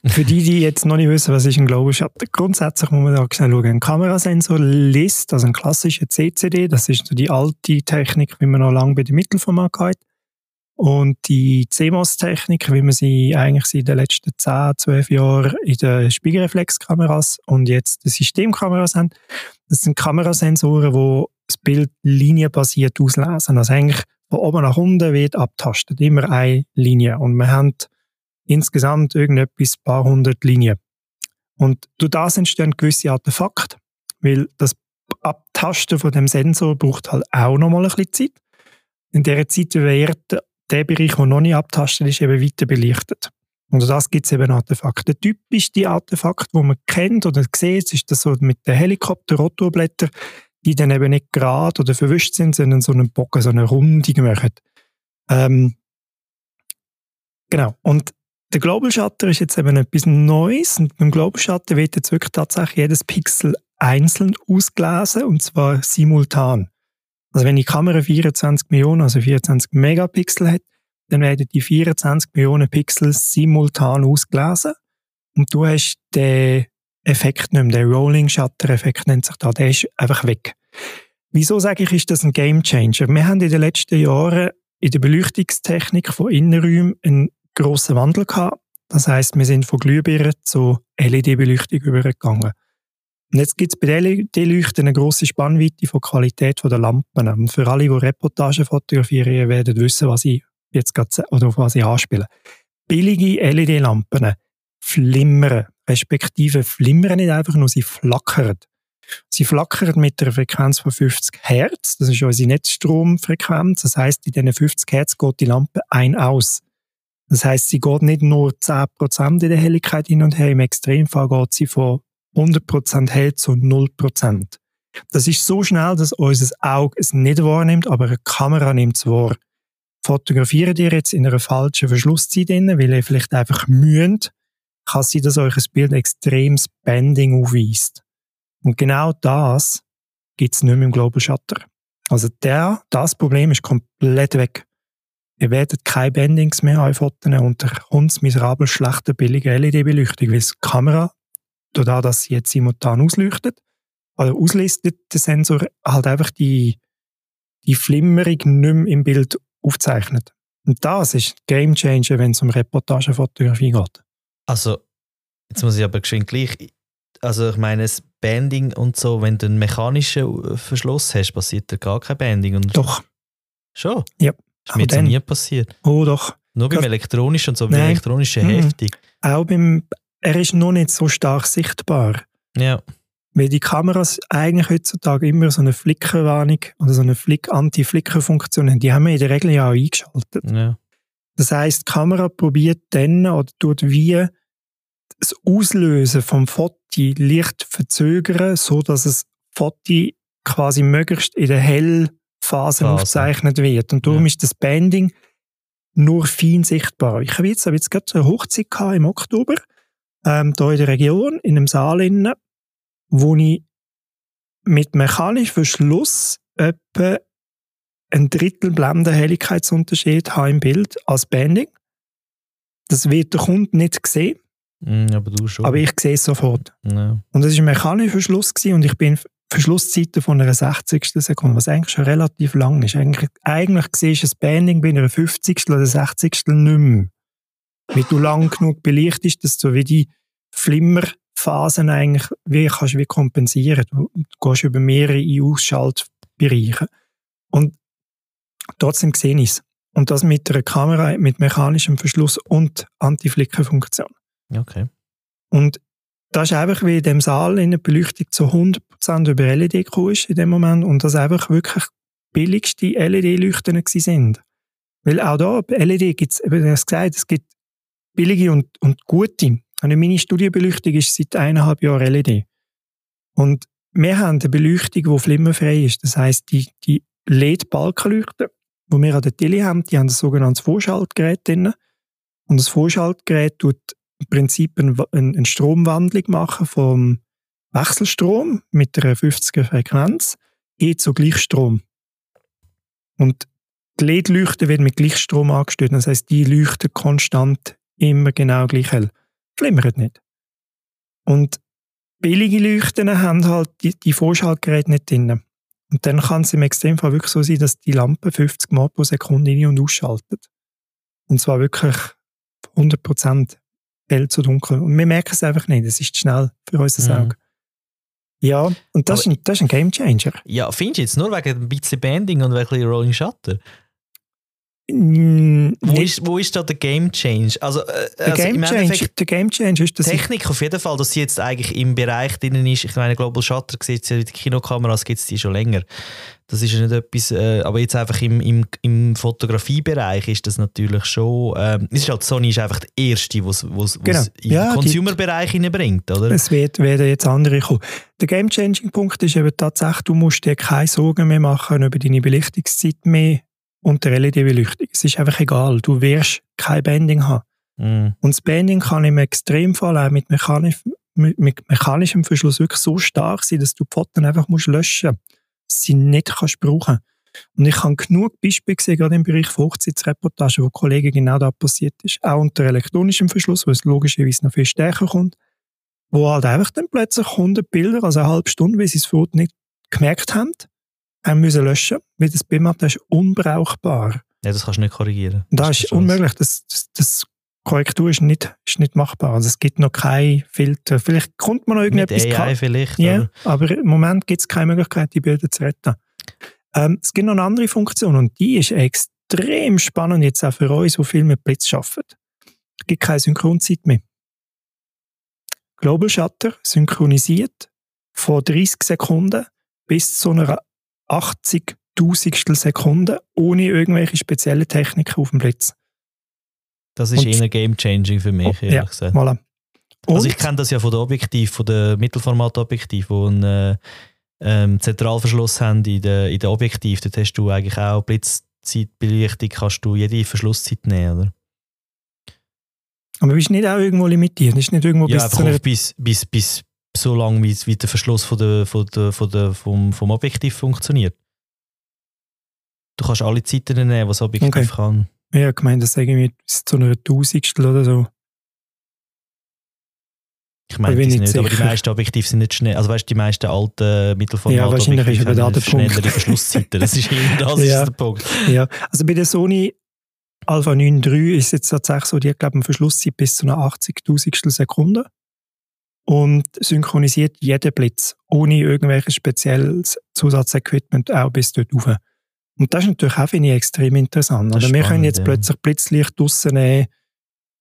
Für die, die jetzt noch nicht wissen, was ist ein Global Shutter, grundsätzlich muss man da schauen. Ein Kamerasensor LIST, also ein klassischer CCD, das ist so die alte Technik, wie man noch lange bei den Mittelformat hat. Und die CMOS-Technik, wie man sie eigentlich seit den letzten 10, 12 Jahren in den Spiegelreflexkameras und jetzt den Systemkameras haben, das sind Kamerasensoren, die das Bild linienbasiert auslesen. Also eigentlich von oben nach unten wird abtastet, immer eine Linie. Und wir haben insgesamt irgendetwas ein paar hundert Linien. Und durch das entstehen gewisse Artefakte, weil das Abtasten von dem Sensor braucht halt auch nochmal ein bisschen Zeit. In dieser Zeit wird der Bereich, der noch nicht abtastet ist, eben weiter belichtet. Und das gibt es eben Artefakte. Typisch die Artefakte, die man kennt oder sieht, ist das so mit den Helikopter-Rotorblättern, die dann eben nicht gerade oder verwischt sind, sondern so einen Bogen, so eine Rundung machen. Ähm, genau. Und der Global Shutter ist jetzt eben etwas Neues. Und beim Global Shutter wird jetzt wirklich tatsächlich jedes Pixel einzeln ausgelesen und zwar simultan. Also wenn die Kamera 24 Millionen, also 24 Megapixel hat, dann werden die 24 Millionen Pixel simultan ausgelesen und du hast den Effekt nicht mehr, der Rolling Shutter Effekt nennt sich da, der ist einfach weg. Wieso sage ich, ist das ein Game Changer? Wir haben in den letzten Jahren in der Beleuchtungstechnik von Innenräumen einen grossen Wandel gehabt. Das heißt, wir sind von Glühbirnen zu LED-Beleuchtung übergegangen. Und jetzt gibt es bei LED-Leuchten eine grosse Spannweite von Qualität der Lampen. Und für alle, die Reportagen fotografieren, werden wissen, was ich jetzt gerade oder auf was ich anspiele. Billige LED-Lampen flimmern, respektive flimmern nicht einfach nur, sie flackern. Sie flackern mit einer Frequenz von 50 Hertz. Das ist unsere Netzstromfrequenz. Das heißt, in diesen 50 Hertz geht die Lampe ein aus. Das heißt, sie geht nicht nur 10% in der Helligkeit hin und her. Im Extremfall geht sie von 100% hell zu 0%. Das ist so schnell, dass unser Auge es nicht wahrnimmt, aber eine Kamera nimmt es wahr. Fotografieren ihr jetzt in einer falschen Verschlusszeit, weil ihr vielleicht einfach mühend kann sein, dass euch ein Bild extremes Bending aufweist. Und genau das gibt es nicht mehr im Global Shutter. Also der, das Problem ist komplett weg. Ihr werdet keine Bendings mehr anfoten unter uns miserabel schlechter, billiger LED-Beleuchtung, weil die Kamera, dadurch, dass sie jetzt simultan ausleuchtet, oder auslistet, der Sensor halt einfach die, die Flimmerung nicht mehr im Bild aufzeichnet. Und das ist Game Changer, wenn es um Reportagefotografie geht. Also, jetzt muss ich aber geschwind gleich. Also, ich meine, das Banding und so, wenn du einen mechanischen Verschluss hast, passiert da gar kein Banding. Und Doch. Schon? Ja. Ist mir noch nie passiert. Oh, doch. Nur beim elektronischen und so, beim elektronischen mhm. heftig. Auch beim, er ist noch nicht so stark sichtbar. Ja. Weil die Kameras eigentlich heutzutage immer so eine Flickerwarnung oder so eine Flick Anti-Flicker-Funktion haben. Die haben wir in der Regel ja auch eingeschaltet. Ja. Das heißt, die Kamera probiert dann oder tut wie das Auslösen vom Foto leicht verzögern, so dass es Foto quasi möglichst in der Hellphase Phase. aufgezeichnet wird. Und darum ja. ist das Banding nur fein sichtbar. Ich habe jetzt, habe jetzt gerade eine Hochzeit im Oktober, ähm, hier in der Region, in einem Saal innen, wo ich mit mechanischem Verschluss etwa ein Drittel Blendenhelligkeitsunterschied habe im Bild als Banding. Das wird der Kunde nicht sehen. Mm, aber du schon. Aber ich sehe es sofort. Ja. Und es war ein mechanischer Verschluss gewesen und ich bin Verschlusszeiten von einer 60. Sekunde, was eigentlich schon relativ lang ist. Eigentlich, eigentlich siehst du ein Banding bei einer 50. oder 60. nicht mehr. Weil du lang genug belichtest, dass du wie die Flimmer Phasen eigentlich wie kannst wie kompensieren. Du, du gehst über mehrere Ausschaltbereiche. Und trotzdem sehe ich es. Und das mit einer Kamera mit mechanischem Verschluss und Anti-Flicker-Funktion. Okay. Und das ist einfach wie in dem Saal in der Beleuchtung zu 100% über LED gekommen ist in dem Moment und das einfach wirklich billigste LED-Leuchten sind. Weil auch da, bei LED gibt es, habe gesagt, es gibt billige und, und gute. Und meine Studienbeleuchtung ist seit eineinhalb Jahren LED. Und wir haben eine Beleuchtung, die flimmerfrei ist. Das heisst, die, die LED-Balkenleuchten, die wir an der Tele haben, die haben ein sogenanntes Vorschaltgerät drin. Und das Vorschaltgerät tut im Prinzip eine, Stromwandlung machen vom Wechselstrom mit einer 50er Frequenz hin zu Gleichstrom. Und die LED-Leuchten werden mit Gleichstrom angestellt. Das heißt, die leuchten konstant immer genau gleich hell flimmert nicht. Und billige Leuchten haben halt die, die Vorschaltgeräte nicht drin. Und dann kann es im Extremfall wirklich so sein, dass die Lampe 50 Mal pro Sekunde in- und ausschaltet. Und zwar wirklich 100% hell zu dunkel. Und wir merken es einfach nicht. Es ist schnell für unser mhm. Auge. Ja, und das, ist ein, das ist ein Game Changer. Ja, findest du jetzt nur wegen ein bisschen Banding und ein bisschen Rolling Shutter? Wo, ist, wo ist da der Game Change? Also, äh, der, also Game Change, der Game Change ist das. Technik auf jeden Fall, dass sie jetzt eigentlich im Bereich drin ist. Ich meine, Global Shutter sieht ja, die Kinokameras gibt es die schon länger. Das ist ja nicht etwas, äh, aber jetzt einfach im, im, im Fotografiebereich ist das natürlich schon. Äh, es ist halt Sony ist einfach der erste, was es genau. in ja, den Consumer-Bereich hineinbringt, oder? Es wird, werden jetzt andere kommen. Der Game Changing Punkt ist eben tatsächlich, du musst dir keine Sorgen mehr machen über deine Belichtungszeit mehr und der LED-Beleuchtung. Es ist einfach egal. Du wirst kein Banding haben. Mm. Und das Banding kann im Extremfall auch mit, mechanisch, mit, mit, mechanischem Verschluss wirklich so stark sein, dass du die Fotos einfach musst löschen musst. Sie nicht kannst brauchen. Und ich habe genug Beispiele gesehen, gerade im Bereich von Hochzeitsreportagen, wo Kollegen genau da passiert ist. Auch unter elektronischem Verschluss, wo es logischerweise noch viel stärker kommt. Wo halt einfach dann plötzlich 100 Bilder, also eine halbe Stunde, wie sie das Foto nicht gemerkt haben, haben müssen löschen, weil das BIMAP ist unbrauchbar. Ja, das kannst du nicht korrigieren. Das, das ist unmöglich. Das, das, das Korrektur ist nicht, ist nicht machbar. Also es gibt noch kein Filter. Vielleicht kommt man noch irgendetwas. Mit AI vielleicht. Ja, aber im Moment gibt es keine Möglichkeit, die Bilder zu retten. Ähm, es gibt noch eine andere Funktion und die ist extrem spannend jetzt auch für uns, die viel mit Blitz arbeiten. Es gibt keine Synchronzeit mehr. Global Shutter synchronisiert von 30 Sekunden bis zu einer 80 Tausendstel Sekunden ohne irgendwelche speziellen Techniken auf dem Blitz. Das ist eher game-changing für mich, ehrlich ja, gesagt. Voilà. Also ich kenne das ja von der Objektiv, von der Mittelformat-Objektiv, wo einen äh, ähm, Zentralverschluss haben in der, in der Objektiv. Dort hast du eigentlich auch Blitzzeitbelichtung, kannst du jede Verschlusszeit nehmen, oder? Aber bist nicht auch irgendwo limitiert? Ist nicht irgendwo Ja, bis zu einer... bis, bis, bis so lange, wie, wie der Verschluss von der, von der, von der, vom, vom Objektiv funktioniert. Du kannst alle Zeiten nehmen, was das Objektiv Okay. kann. Ja, ich meine, das irgendwie bis zu einer Tausendstel oder so. Ich meine, die nicht nicht, aber die sicher. meisten Objektive sind nicht schnell. Also weißt du, die meisten alten Ja, Mittelformat wahrscheinlich ist aber der schnellere Verschlusszeiten. Das ist eben das ist Ja. der Punkt. Ja, also bei der Sony Alpha 9 III ist jetzt tatsächlich so, die hat, glaube ich, eine Verschlusszeit bis zu einer 80.000 Sekunde und synchronisiert jeden Blitz ohne irgendwelches spezielles Zusatzequipment auch bis dort rauf. Und das ist natürlich auch, finde ich, extrem interessant. Das Oder wir können jetzt ja. plötzlich Blitzlicht draussen nehmen,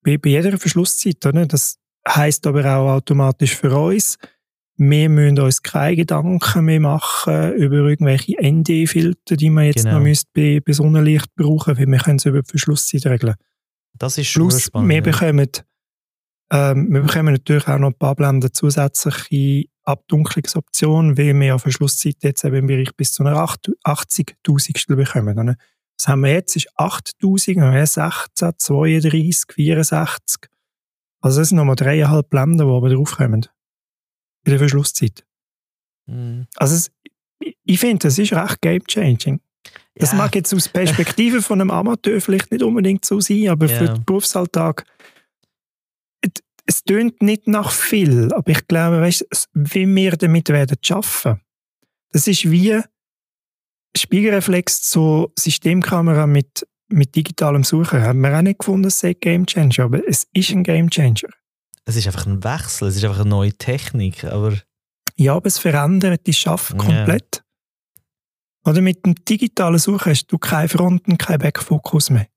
bei, bei jeder Verschlusszeit. Oder? Das heisst aber auch automatisch für uns, wir müssen uns keine Gedanken mehr machen über irgendwelche ND-Filter, die man jetzt Genau. noch müsste bei, bei Sonnenlicht brauchen, weil wir können es über die Verschlusszeit regeln. Das ist schon Plus, spannend. wir, bekommen, ähm, wir bekommen natürlich auch noch ein paar Blenden zusätzliche Abdunklungsoptionen, weil wir ja Verschlusszeit jetzt eben im Bereich bis zu einer 80.000 bekommen. Oder? Was haben wir jetzt? Ist 8.000, dann haben wir 16, 32, 64. Also das sind nochmal dreieinhalb Blenden, die aber draufkommen. Bei der Verschlusszeit. Mhm. Also es, ich- finde, das ist recht game-changing. Das Ja. mag jetzt aus Perspektive von einem Amateur vielleicht nicht unbedingt so sein, aber für Ja. den Berufsalltag, es- tönt nicht nach viel, aber ich glaube, weißt, wie wir damit werden schaffen, das ist wie Spiegelreflex so Systemkamera mit, mit digitalem Suchen. Haben wir auch nicht gefunden, es sei ein Game Changer, aber es ist ein Game Changer. Es ist einfach ein Wechsel, es ist einfach eine neue Technik. Aber Ja, aber es verändert die Schaffen komplett. Oder mit dem digitalen Suchen hast du keine Front- und keinen Backfokus mehr.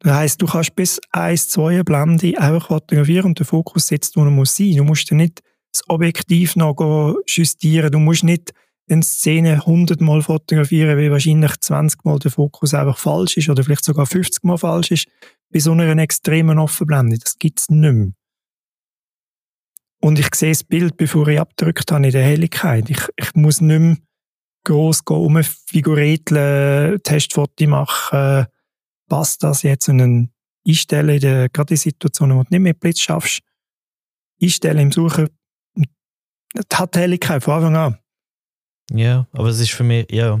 Das heisst, du kannst bis 1, 2 Blende einfach fotografieren und der Fokus sitzt, wo er muss sein. Du musst dir nicht das Objektiv noch justieren. Du musst nicht eine Szene 100 Mal fotografieren, weil wahrscheinlich 20 Mal der Fokus einfach falsch ist oder vielleicht sogar 50 Mal falsch ist bei so einer extremen Offenblende. Das gibt es nicht mehr. Und ich sehe das Bild, bevor ich abgedrückt habe, in der Helligkeit. Ich, ich muss nicht mehr gross gehen, um Figureteln, Testfoto machen. Passt das jetzt? Und dann einstellen, in der, gerade in Situationen, wo du nicht mehr Blitz schaffst, einstellen im Suchen. Das hat Helligkeit von Anfang an. ja, aber es ist für mich, ja.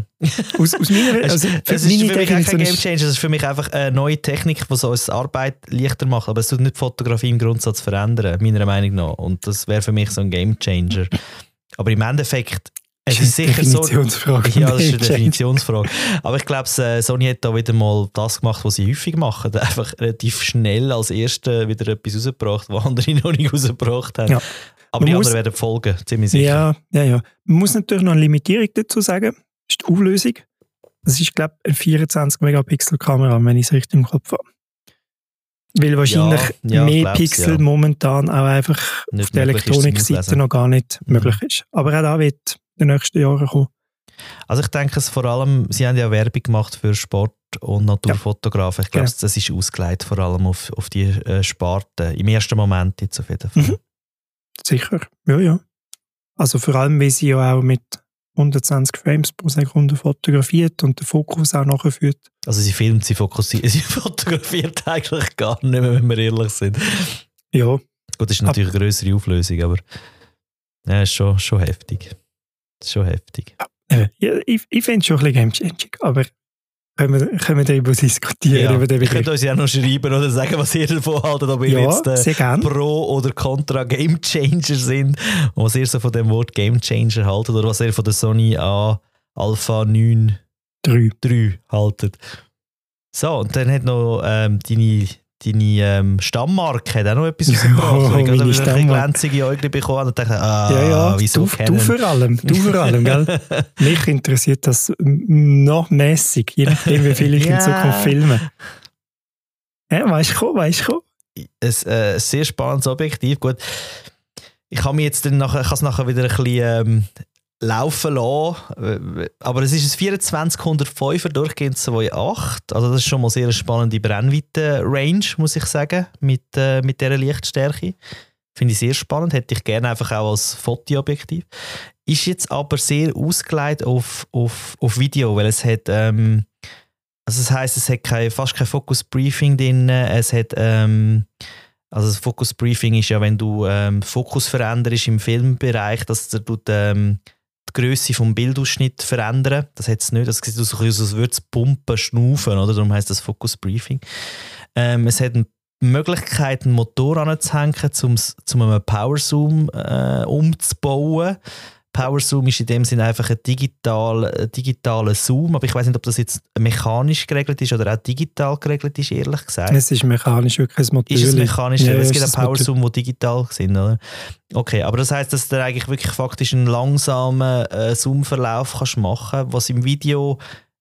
Aus, aus meiner, also es ist für mich kein Game Changer, es ist für mich einfach eine neue Technik, die so unsere Arbeit leichter macht. Aber es tut nicht die Fotografie im Grundsatz verändern, meiner Meinung nach. Und das wäre für mich so ein Game Changer. Aber im Endeffekt, es ist sicher so. Definitionsfrage. Ja, das ist eine. Definitionsfrage. Aber ich glaube, äh, Sony hat da wieder mal das gemacht, was sie häufig machen. Einfach relativ schnell als Erste wieder etwas rausgebracht, was andere noch nicht rausgebracht haben. Ja. Aber Man die muss- anderen werden folgen, ziemlich sicher. Ja, ja, ja. Man muss natürlich noch eine Limitierung dazu sagen. Das ist die Auflösung. Das ist, glaube ich, eine 24-Megapixel-Kamera, wenn ich es richtig im Kopf habe. Weil wahrscheinlich Ja, ja, mehr Pixel ja. momentan auch einfach Nicht auf der Elektronikseite noch gar nicht Mhm. möglich ist. Aber auch da wird den nächsten Jahren kommen. Also ich denke, es vor allem, sie haben ja Werbung gemacht für Sport- und Naturfotografen. Ich glaube, Genau. das ist ausgelegt vor allem auf, auf die äh, Sparte. Im ersten Moment jetzt auf jeden Fall. Mhm. Sicher, ja, ja. Also vor allem, weil sie ja auch mit 120 Frames pro Sekunde fotografiert und den Fokus auch nachführt. Also sie filmt, sie fokussiert, sie fotografiert eigentlich gar nicht mehr, wenn wir ehrlich sind. Ja, Gut, das ist natürlich eine größere Auflösung, aber ja, ist schon, schon heftig. Das ist schon heftig. Eben, ja, ich, ich finde es schon ein bisschen game-changing, aber können wir, können wir darüber diskutieren, Ja. über den Ihr könnt uns ja noch schreiben oder sagen, was ihr davon haltet, ob ihr Ja, jetzt äh. Pro- oder Contra Game Changer sind und was ihr so von dem Wort Game Changer haltet oder was ihr von der Sony A Alpha 9 Drei. 3 haltet. So, und dann hat noch ähm, deine, deine ähm, Stammmarke hat auch noch etwas rausgebracht. Wo ich ein Stammmarke. glänzige Augen bekommen habe und dachte, ah, ja, ja, wieso du, du kennen? vor allem, du vor allem, gell? Mich interessiert das noch mäßig, je nachdem, wie viel ich Ja. in Zukunft filme. Ja, weißt du, weißt du. ein äh, sehr spannendes Objektiv. Gut, ich habe mich jetzt dann nachher, ich habe nachher wieder ein bisschen ähm, laufen lassen, aber es ist ein 2405er durchgehend 2.8, also das ist schon mal sehr spannende Brennweite-Range, muss ich sagen, mit, äh, mit dieser Lichtstärke. Finde ich sehr spannend, hätte ich gerne einfach auch als Fotoobjektiv. Ist jetzt aber sehr ausgelegt auf, auf, auf Video, weil es hat ähm, also das heisst, es hat kein, fast kein Focus Briefing drin. Es hat, ähm, also das Focus Briefing ist ja, wenn du ähm, Fokus veränderst im Filmbereich, dass tut, ähm, die Größe vom Bildausschnitt verändern. Das hat es nicht. Das sieht aus, als würde es pumpen, schnaufen, oder? Darum heißt das Focus Briefing. Ähm, es hat eine Möglichkeit, einen Motor anzuhängen, um, einen Power Zoom äh, umzubauen. Power Zoom ist in dem Sinne einfach ein digital, digitaler Zoom, aber ich weiß nicht, ob das jetzt mechanisch geregelt ist oder auch digital geregelt ist, ehrlich gesagt. Es ist mechanisch wirklich ein Motor. Ist es mechanisch? Ja, es gibt auch Power Zoom, die digital sind, oder? Okay, aber das heißt, dass du eigentlich wirklich faktisch einen langsamen äh, Zoom-Verlauf kannst machen, was im Video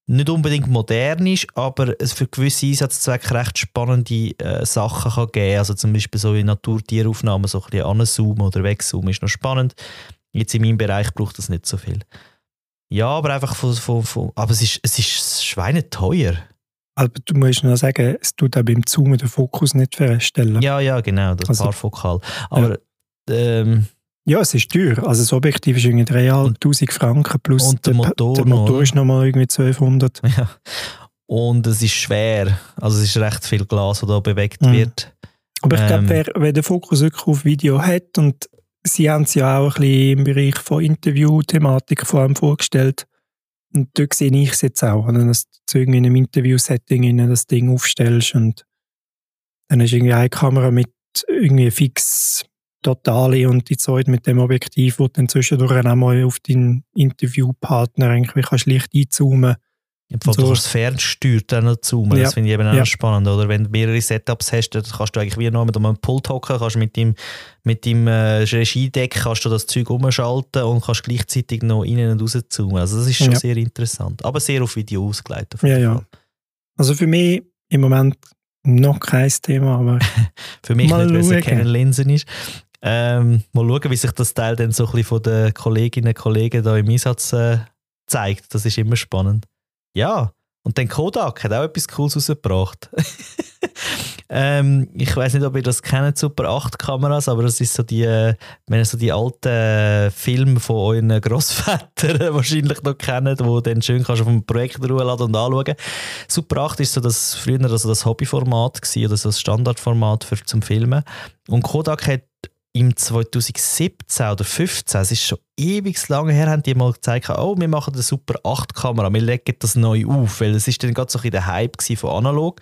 nicht unbedingt modern ist, aber es für gewisse Einsatzzwecke recht spannende äh, Sachen kann geben. Also zum Beispiel so in Naturtieraufnahmen so ein bisschen anzoomen oder wegzoomen ist noch spannend. Jetzt in meinem Bereich braucht das nicht so viel. Ja, aber einfach von, von, von aber es ist, es ist schweineteuer. Aber du musst noch sagen, es tut auch beim Zoomen den Fokus nicht feststellen. Ja, ja, genau, das also, Paarfokal. Aber ja. Ähm, ja, es ist teuer. Also das Objektiv ist irgendwie 3'500 Franken plus und der, Motor, der Motor noch, ist nochmal irgendwie 1200. Ja. Und es ist schwer. Also es ist recht viel Glas, das da bewegt mhm. wird. Aber ich ähm, glaube, wer, wer den Fokus wirklich auf Video hat und Sie haben es ja auch ein bisschen im Bereich von Interview-Thematik vor allem vorgestellt. Und dort sehe ich es jetzt auch, wenn du irgendwie in einem Interview-Setting das Ding aufstellst und dann ist irgendwie eine Kamera mit irgendwie fix totale und die zweite mit dem Objektiv, wo du dann zwischendurch auch mal auf deinen Interviewpartner eigentlich kannst leicht einzoomen im so. du kannst fernsteuert dann noch zoomen. Ja. Das finde ich eben auch ja. spannend. Oder? Wenn du mehrere Setups hast, dann kannst du eigentlich wie noch mit einem Pult hocken, kannst mit deinem, mit deinem äh, Regiedeck kannst du das Zeug umschalten und kannst gleichzeitig noch innen und raus zoomen. Also das ist schon ja. sehr interessant. Aber sehr auf Video ausgelegt. Auf ja, ja. Also für mich im Moment noch kein Thema, aber für mich nicht, weil es keine Linsen ist. Ähm, mal schauen, wie sich das Teil dann so ein bisschen von den Kolleginnen und Kollegen da im Einsatz äh, zeigt. Das ist immer spannend. Ja, und dann Kodak hat auch etwas Cooles rausgebracht. ähm, ich weiß nicht, ob ihr das kennt, Super 8 Kameras, aber das ist so die, wenn ihr so die alten Filme von euren Großvätern wahrscheinlich noch kennt, wo dann schön kannst auf dem Projekt laden und anschauen. Super 8 ist so das früher also das Hobbyformat gewesen, oder so das Standardformat für zum Filmen. Und Kodak hat im 2017 oder 2015, es ist schon ewig lange her, haben die mal gezeigt, oh, wir machen eine super 8-Kamera, wir legen das neu auf, weil es ist dann gerade so ein der Hype von analog.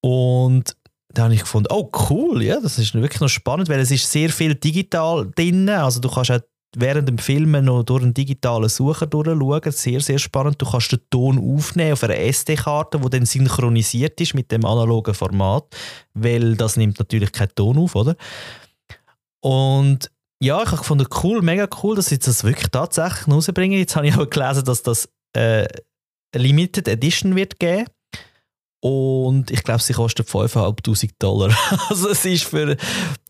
Und da habe ich gefunden, oh cool, ja, das ist wirklich noch spannend, weil es ist sehr viel digital drin, also du kannst auch während dem Filmen noch durch einen digitalen Sucher durchschauen, sehr, sehr spannend. Du kannst den Ton aufnehmen auf einer SD-Karte, die dann synchronisiert ist mit dem analogen Format, weil das nimmt natürlich keinen Ton auf, oder? Und ja, ich habe gefunden, cool, mega cool, dass sie das wirklich tatsächlich rausbringen. Jetzt habe ich auch gelesen, dass das äh, Limited Edition wird geben. Und ich glaube, sie kostet 5'500 Dollar. also es ist für...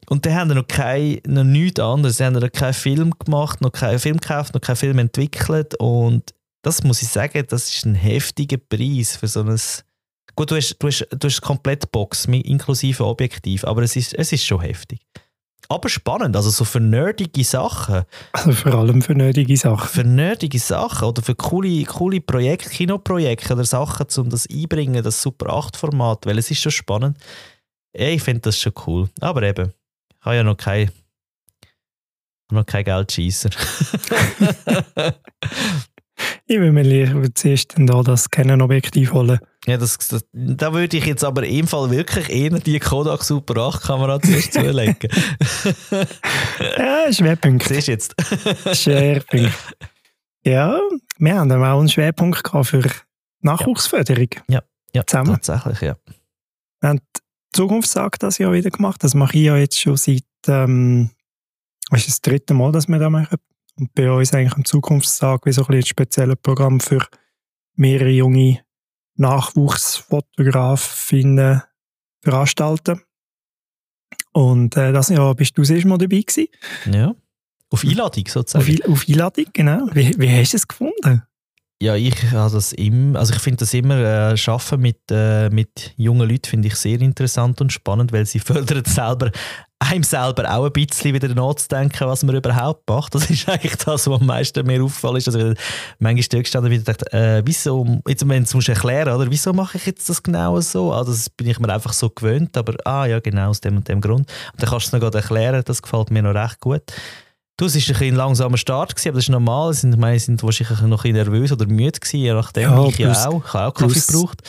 Und die haben noch, kein, noch nichts anderes. Sie haben noch keinen Film gemacht, noch keinen Film gekauft, noch keinen Film entwickelt. Und das muss ich sagen, das ist ein heftiger Preis für so ein... Gut, du hast, du hast, du hast eine komplette Box inklusive Objektiv, aber es ist, es ist schon heftig aber spannend, also so für nerdige Sachen. Also vor allem für nerdige Sachen. Für nerdige Sachen oder für coole, coole Projekte, Kinoprojekte oder Sachen, um das einbringen, das Super 8-Format, weil es ist schon spannend. Ich finde das schon cool. Aber eben, ich habe ja noch kein, noch kein Geldscheisser. ich will mir lieber zuerst da das Canon-Objektiv holen. Ja, das, das, da würde ich jetzt aber im Fall wirklich eher die Kodak Super 8 Kamera zuerst zulegen. ja, Schwerpunkt. Siehst du jetzt? Schwerpunkt. Ja, wir haben auch einen Schwerpunkt für Nachwuchsförderung. Ja, ja Zusammen. tatsächlich, ja. Wir haben die Zukunftstag das Jahr wieder gemacht. Das mache ich ja jetzt schon seit, ähm, ist das dritte Mal, dass wir das machen. Und bei uns eigentlich am Zukunftstag wie so ein, ein spezielles Programm für mehrere junge Nachwuchsfotografinnen veranstalten. Und äh, das Jahr bist du das Mal dabei gewesen. Ja. Auf Einladung sozusagen. Auf, auf Einladung, genau. Wie, wie hast du es gefunden? Ja, ich habe das immer, also ich finde das immer, äh, Arbeiten mit, äh, mit jungen Leuten finde ich sehr interessant und spannend, weil sie fördern selber einem selber auch ein bisschen wieder nachzudenken, was man überhaupt macht. Das ist eigentlich das, was am meisten mir auffällt. Ist, dass ich manchmal da gestanden bin und dachte, äh, wieso, jetzt, wenn du erklären oder wieso mache ich jetzt das genau so? Also das bin ich mir einfach so gewöhnt, aber ah ja, genau aus dem und dem Grund. Und dann kannst du es noch gerade erklären, das gefällt mir noch recht gut. Du, es war ein, ein langsamer Start, gewesen, aber das ist normal. Sie sind, meine, sind wahrscheinlich noch ein nervös oder müde gewesen, je nachdem. Ja, ich plus, auch. Ich habe auch Kaffee gebraucht.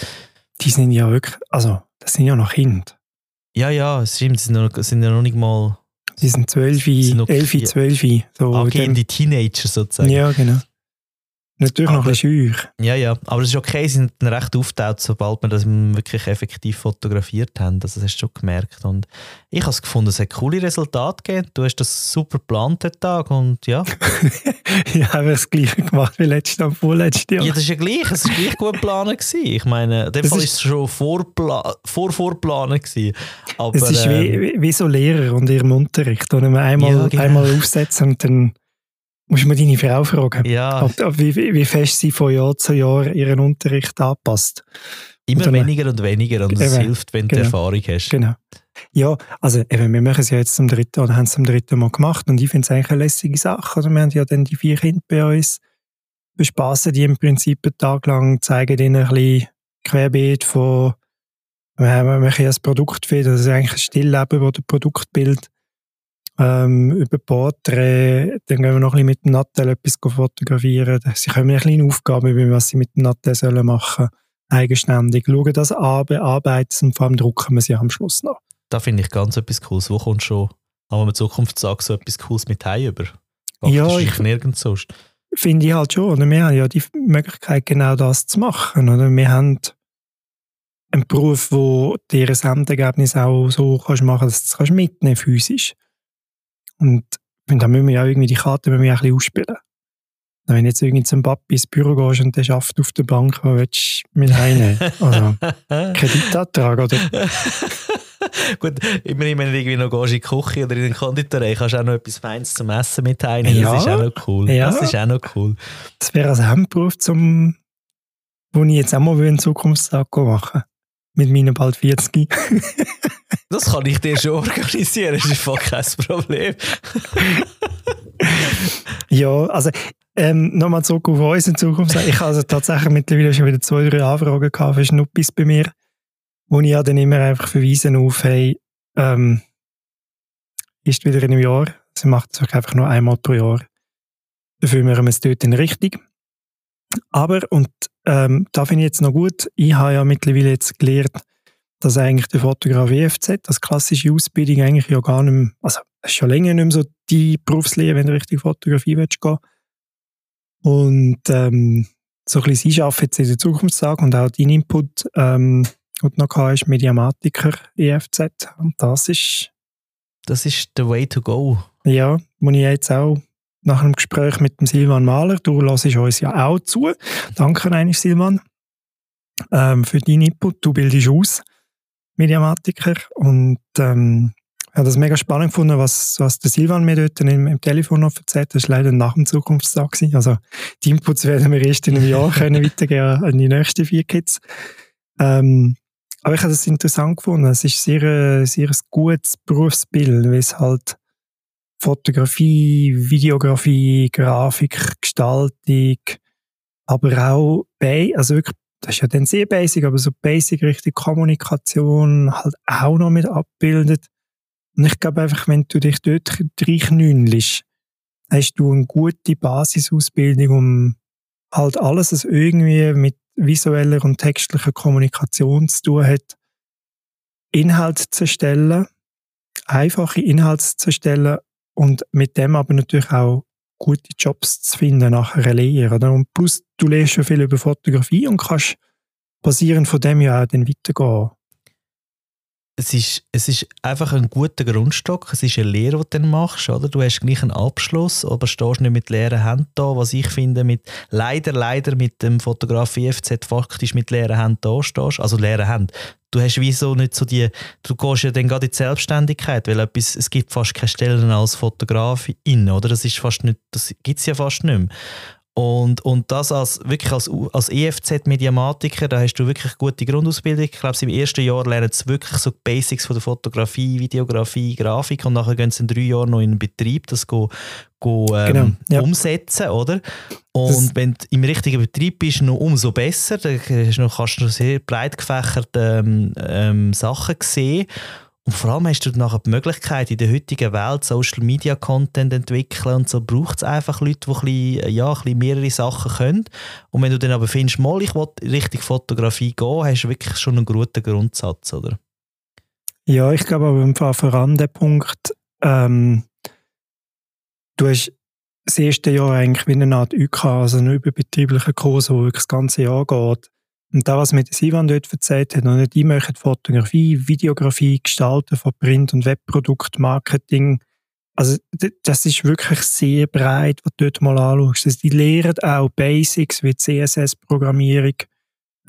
Die sind ja wirklich, also das sind ja noch Kinder. Ja, ja, es stimmt, sie sind, noch, sind ja noch nicht mal... Sie sind 12, 11, 12. So Angehende Teenager sozusagen. Ja, genau. Natürlich noch ein bisschen. Ja, ja, aber es ist okay, sie sind dann recht aufgetaucht, sobald wir das wirklich effektiv fotografiert haben. Also das hast du schon gemerkt. Und ich habe es gefunden, es hat coole Resultate gegeben. Du hast das super geplant, den Tag, und ja. ja, ich habe das gleiche gemacht wie letztes Jahr, vorletztes Jahr. Ja, das ist ja gleich, es war gleich gut geplant. Ich meine, in dem Fall war es schon vor, vor vorplanen gewesen. Aber, es ist ähm, wie, wie so Lehrer und ihrem Unterricht, wo man einmal, ja, genau. einmal aufsetzen und dann Musst du mal deine Frau fragen, ja. ob, ob, wie, wie fest sie von Jahr zu Jahr ihren Unterricht anpasst. Immer und weniger und weniger und es hilft, wenn genau, du Erfahrung hast. Genau. Ja, also eben, wir machen es ja jetzt zum dritten oder haben es zum dritten Mal gemacht und ich finde es eigentlich eine lässige Sache. Also wir haben ja dann die vier Kinder bei uns, bespassen die im Prinzip einen Tag lang, zeigen ihnen ein bisschen querbeet von, wir haben ein Produkt für, das ist eigentlich ein Stillleben, das das Produktbild ähm, über Porträt, dann gehen wir noch ein bisschen mit dem Nattel etwas fotografieren. Sie können mir eine kleine Aufgabe über was sie mit dem Nattel sollen machen eigenständig. Schauen das an, bearbeiten und vor allem drucken wir sie am Schluss noch. Da finde ich ganz etwas Cooles. Wo kommt schon, haben wir Zukunftstag so etwas Cooles mit heim über? Macht ja, ich nirgends sonst. Finde ich halt schon. Oder? Wir haben ja die Möglichkeit, genau das zu machen. Oder? Wir haben einen Beruf, wo dir ein Endergebnis auch so kannst machen kannst, dass du es mitnehmen physisch. Und da müssen wir ja irgendwie die Karte müssen wir ein bisschen ausspielen. Wenn jetzt irgendwie zum Papi ins Büro gehst und der schafft auf der Bank, was willst du mit heimnehmen? Also, Kreditantrag, oder? Gut, immerhin, wenn du irgendwie noch gehst in die Küche oder in den Konditorei, kannst du auch noch etwas Feines zum Essen mit heimnehmen. Ja, das ist auch noch cool. Ja, das ist auch noch cool. Das wäre ein Hemdberuf, zum, wo ich jetzt auch mal in Zukunft machen Mit meinen bald 40. Das kann ich dir schon organisieren, das ist voll kein Problem. ja, also ähm, nochmal zurück auf uns in Zukunft. Ich habe also tatsächlich mittlerweile schon wieder zwei, drei Anfragen gehabt für Schnuppis bei mir, wo ich ja dann immer einfach verweisen auf, hey, ähm, ist wieder in einem Jahr. Sie macht es einfach nur einmal pro Jahr. Dafür machen wir es dort in richtig. Aber, und ähm, da finde ich jetzt noch gut, ich habe ja mittlerweile jetzt gelernt, dass eigentlich der Fotograf EFZ, das klassische Ausbildung eigentlich ja gar nicht mehr, also es ist schon länger nicht mehr so die Berufslehre, wenn du richtig Fotografie willst gehen. Und ähm, so ein bisschen ich arbeite jetzt in der Zukunftstag und auch dein Input, ähm, und noch hast, Mediamatiker EFZ. Und das ist... Das ist the way to go. Ja, muss ich jetzt auch nach einem Gespräch mit dem Silvan Mahler, du hörst uns ja auch zu. Danke eigentlich, Silvan, ähm, für deinen Input. Du bildest aus. Mediamatiker. Und ähm, ich habe das mega spannend gefunden, was, was der Silvan mir dort im, im Telefon noch erzählt hat. Das war leider nach dem Zukunftstag. Gewesen. Also die Inputs werden wir erst in einem Jahr können weitergeben an die nächsten vier Kids. Ähm, aber ich habe das interessant gefunden. Es ist sehr, sehr ein gutes Berufsbild, weil es halt Fotografie, Videografie, Grafik, Gestaltung, aber auch bei, also wirklich das ist ja dann sehr basic, aber so basic richtig Kommunikation halt auch noch mit abbildet. Und ich glaube einfach, wenn du dich dort reinknündelst, hast du eine gute Basisausbildung, um halt alles, was irgendwie mit visueller und textlicher Kommunikation zu tun hat, Inhalt zu erstellen, einfache Inhalte zu erstellen und mit dem aber natürlich auch gute Jobs zu finden nach einer Lehre. Oder? Und plus, du lernst schon viel über Fotografie und kannst basierend von dem ja auch dann weitergehen. Es ist, es ist einfach ein guter Grundstock. Es ist eine Lehre, die du dann machst. Oder? Du hast gleich einen Abschluss, aber stehst nicht mit leeren Händen da. Was ich finde, mit, leider, leider mit dem Fotografie FZ faktisch mit leeren Händen da stehst. Also leeren Händen du hast wieso nicht so die, du gehst ja dann gerade in die Selbstständigkeit, weil etwas, es gibt fast keine Stellen als Fotograf in, oder? Das das gibt es ja fast nicht mehr. Und, und das als, wirklich als, als EFZ-Mediamatiker, da hast du wirklich gute Grundausbildung. Ich glaube, im ersten Jahr lernen sie wirklich so die Basics von der Fotografie, Videografie, Grafik und nachher gehen sie in drei Jahren noch in den Betrieb, das go, go, ähm, genau, ja. umsetzen, oder? Und das wenn du im richtigen Betrieb bist, noch umso besser. Da kannst du noch sehr breit gefächerte ähm, ähm, Sachen sehen. Und vor allem hast du nachher die Möglichkeit, in der heutigen Welt Social Media Content entwickeln und so braucht es einfach Leute, die ein bisschen, ja, ein bisschen mehrere Sachen können. Und wenn du dann aber findest, mal, ich will Richtung Fotografie gehen, hast du wirklich schon einen guten Grundsatz, oder? Ja, ich glaube aber im Fall voran der Punkt, ähm, du hast das erste Jahr eigentlich wie eine Art UK, also einen überbetrieblichen Kurs, der wirklich das ganze Jahr geht. Und das, was mir Ivan dort erzählt hat, und nicht die machen Fotografie, Videografie, Gestalten von Print- und Webproduktmarketing. Also, das ist wirklich sehr breit, was du dort mal anschaust. Also, die lehren auch Basics wie CSS-Programmierung,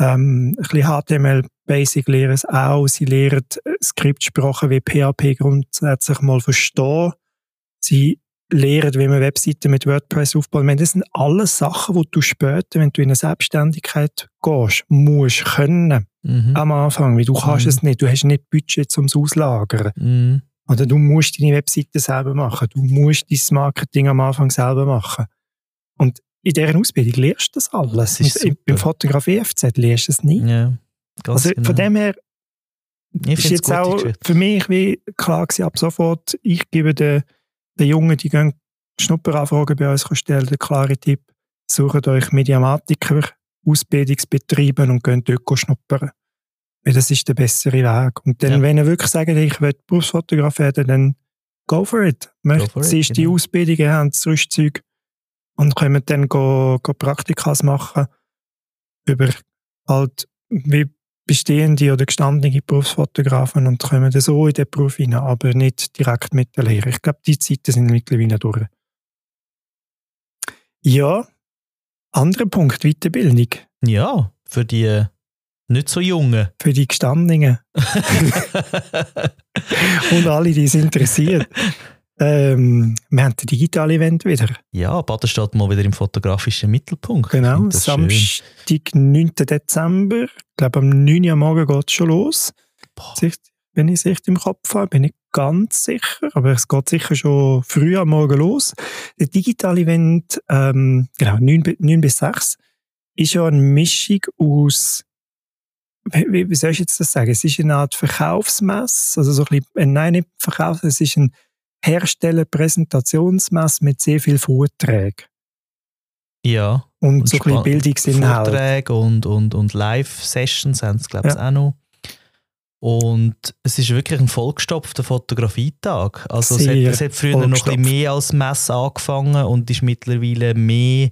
ähm, ein bisschen HTML-Basic lehren es auch. Sie lehren Skriptsprachen wie PHP grundsätzlich mal verstehen. Sie lernen, wie man Webseiten mit WordPress aufbaut. Meine, das sind alles Sachen, die du später, wenn du in eine Selbstständigkeit gehst, musst können. Mhm. Am Anfang, weil du kannst mhm. es nicht. Du hast nicht Budget um es auslagern. Mhm. Oder du musst deine Webseite selber machen. Du musst dein Marketing am Anfang selber machen. Und in dieser Ausbildung lernst du das alles. Das Beim Fotografie FZ lernst du es nicht. Ja, also genau. von dem her ich ist jetzt auch für mich wie klar gewesen, ab sofort, ich gebe den den Jungen, die gehen Schnupperanfragen bei uns stellen, der klare Tipp, sucht euch Mediamatiker, Ausbildungsbetriebe und geht dort schnuppern. Weil das ist der bessere Weg. Und dann, ja. wenn ihr wirklich sagt, ich will Berufsfotograf werden, dann go for it. Möchtet sie die genau. Ausbildung, haben das Rüstzeug und können dann go, go Praktikas machen über halt wie bestehende oder gestandene Berufsfotografen und kommen dann so in den Beruf hinein, aber nicht direkt mit der Lehre. Ich glaube, die Zeiten sind mittlerweile durch. Ja, anderer Punkt, Weiterbildung. Ja, für die äh, nicht so Jungen. Für die Gestandenen. und alle, die es interessiert. Ähm, wir haben ein digitales Event wieder. Ja, Baden steht mal wieder im fotografischen Mittelpunkt. Genau, Samstag, 9. Dezember. Ich glaube, am 9. Uhr Morgen geht es schon los. Boah. Wenn ich es richtig im Kopf habe, bin ich ganz sicher. Aber es geht sicher schon früh am Morgen los. Das digitale Event, ähm, genau, 9, 9 bis 6, ist ja eine Mischung aus wie, wie soll ich jetzt das sagen? Es ist eine Art Verkaufsmess, also so ein bisschen, äh, nein, nicht Verkauf, es ist ein herstellen Präsentationsmesse mit sehr viel Vorträgen. Ja. Und, und so ein bisschen Bildungsinhalt. Vorträge und, und, und Live-Sessions haben es, glaube ich, ja. auch noch. Und es ist wirklich ein vollgestopfter Fotografietag. Also es hat, es hat, früher noch ein bisschen mehr als Messe angefangen und ist mittlerweile mehr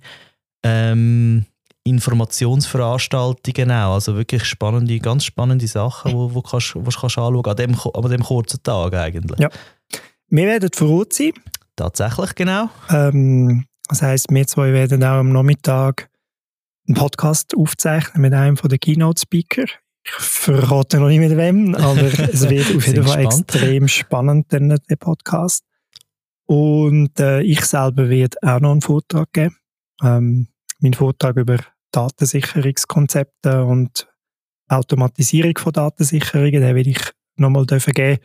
ähm, Informationsveranstaltungen auch. Also wirklich spannende, ganz spannende Sachen, die wo, wo kannst, wo kannst anschauen an dem, an dem kurzen Tag eigentlich. Ja. Wir werden vor Ort sein. Tatsächlich, genau. Ähm, das heisst, wir zwei werden auch am Nachmittag einen Podcast aufzeichnen mit einem der Keynote-Speaker. Ich verrate noch nicht mit wem, aber es wird auf jeden Fall gespannt. extrem spannend, der Podcast. Und äh, ich selber werde auch noch einen Vortrag geben. Ähm, mein Vortrag über Datensicherungskonzepte und Automatisierung von Datensicherungen, den werde ich nochmal geben.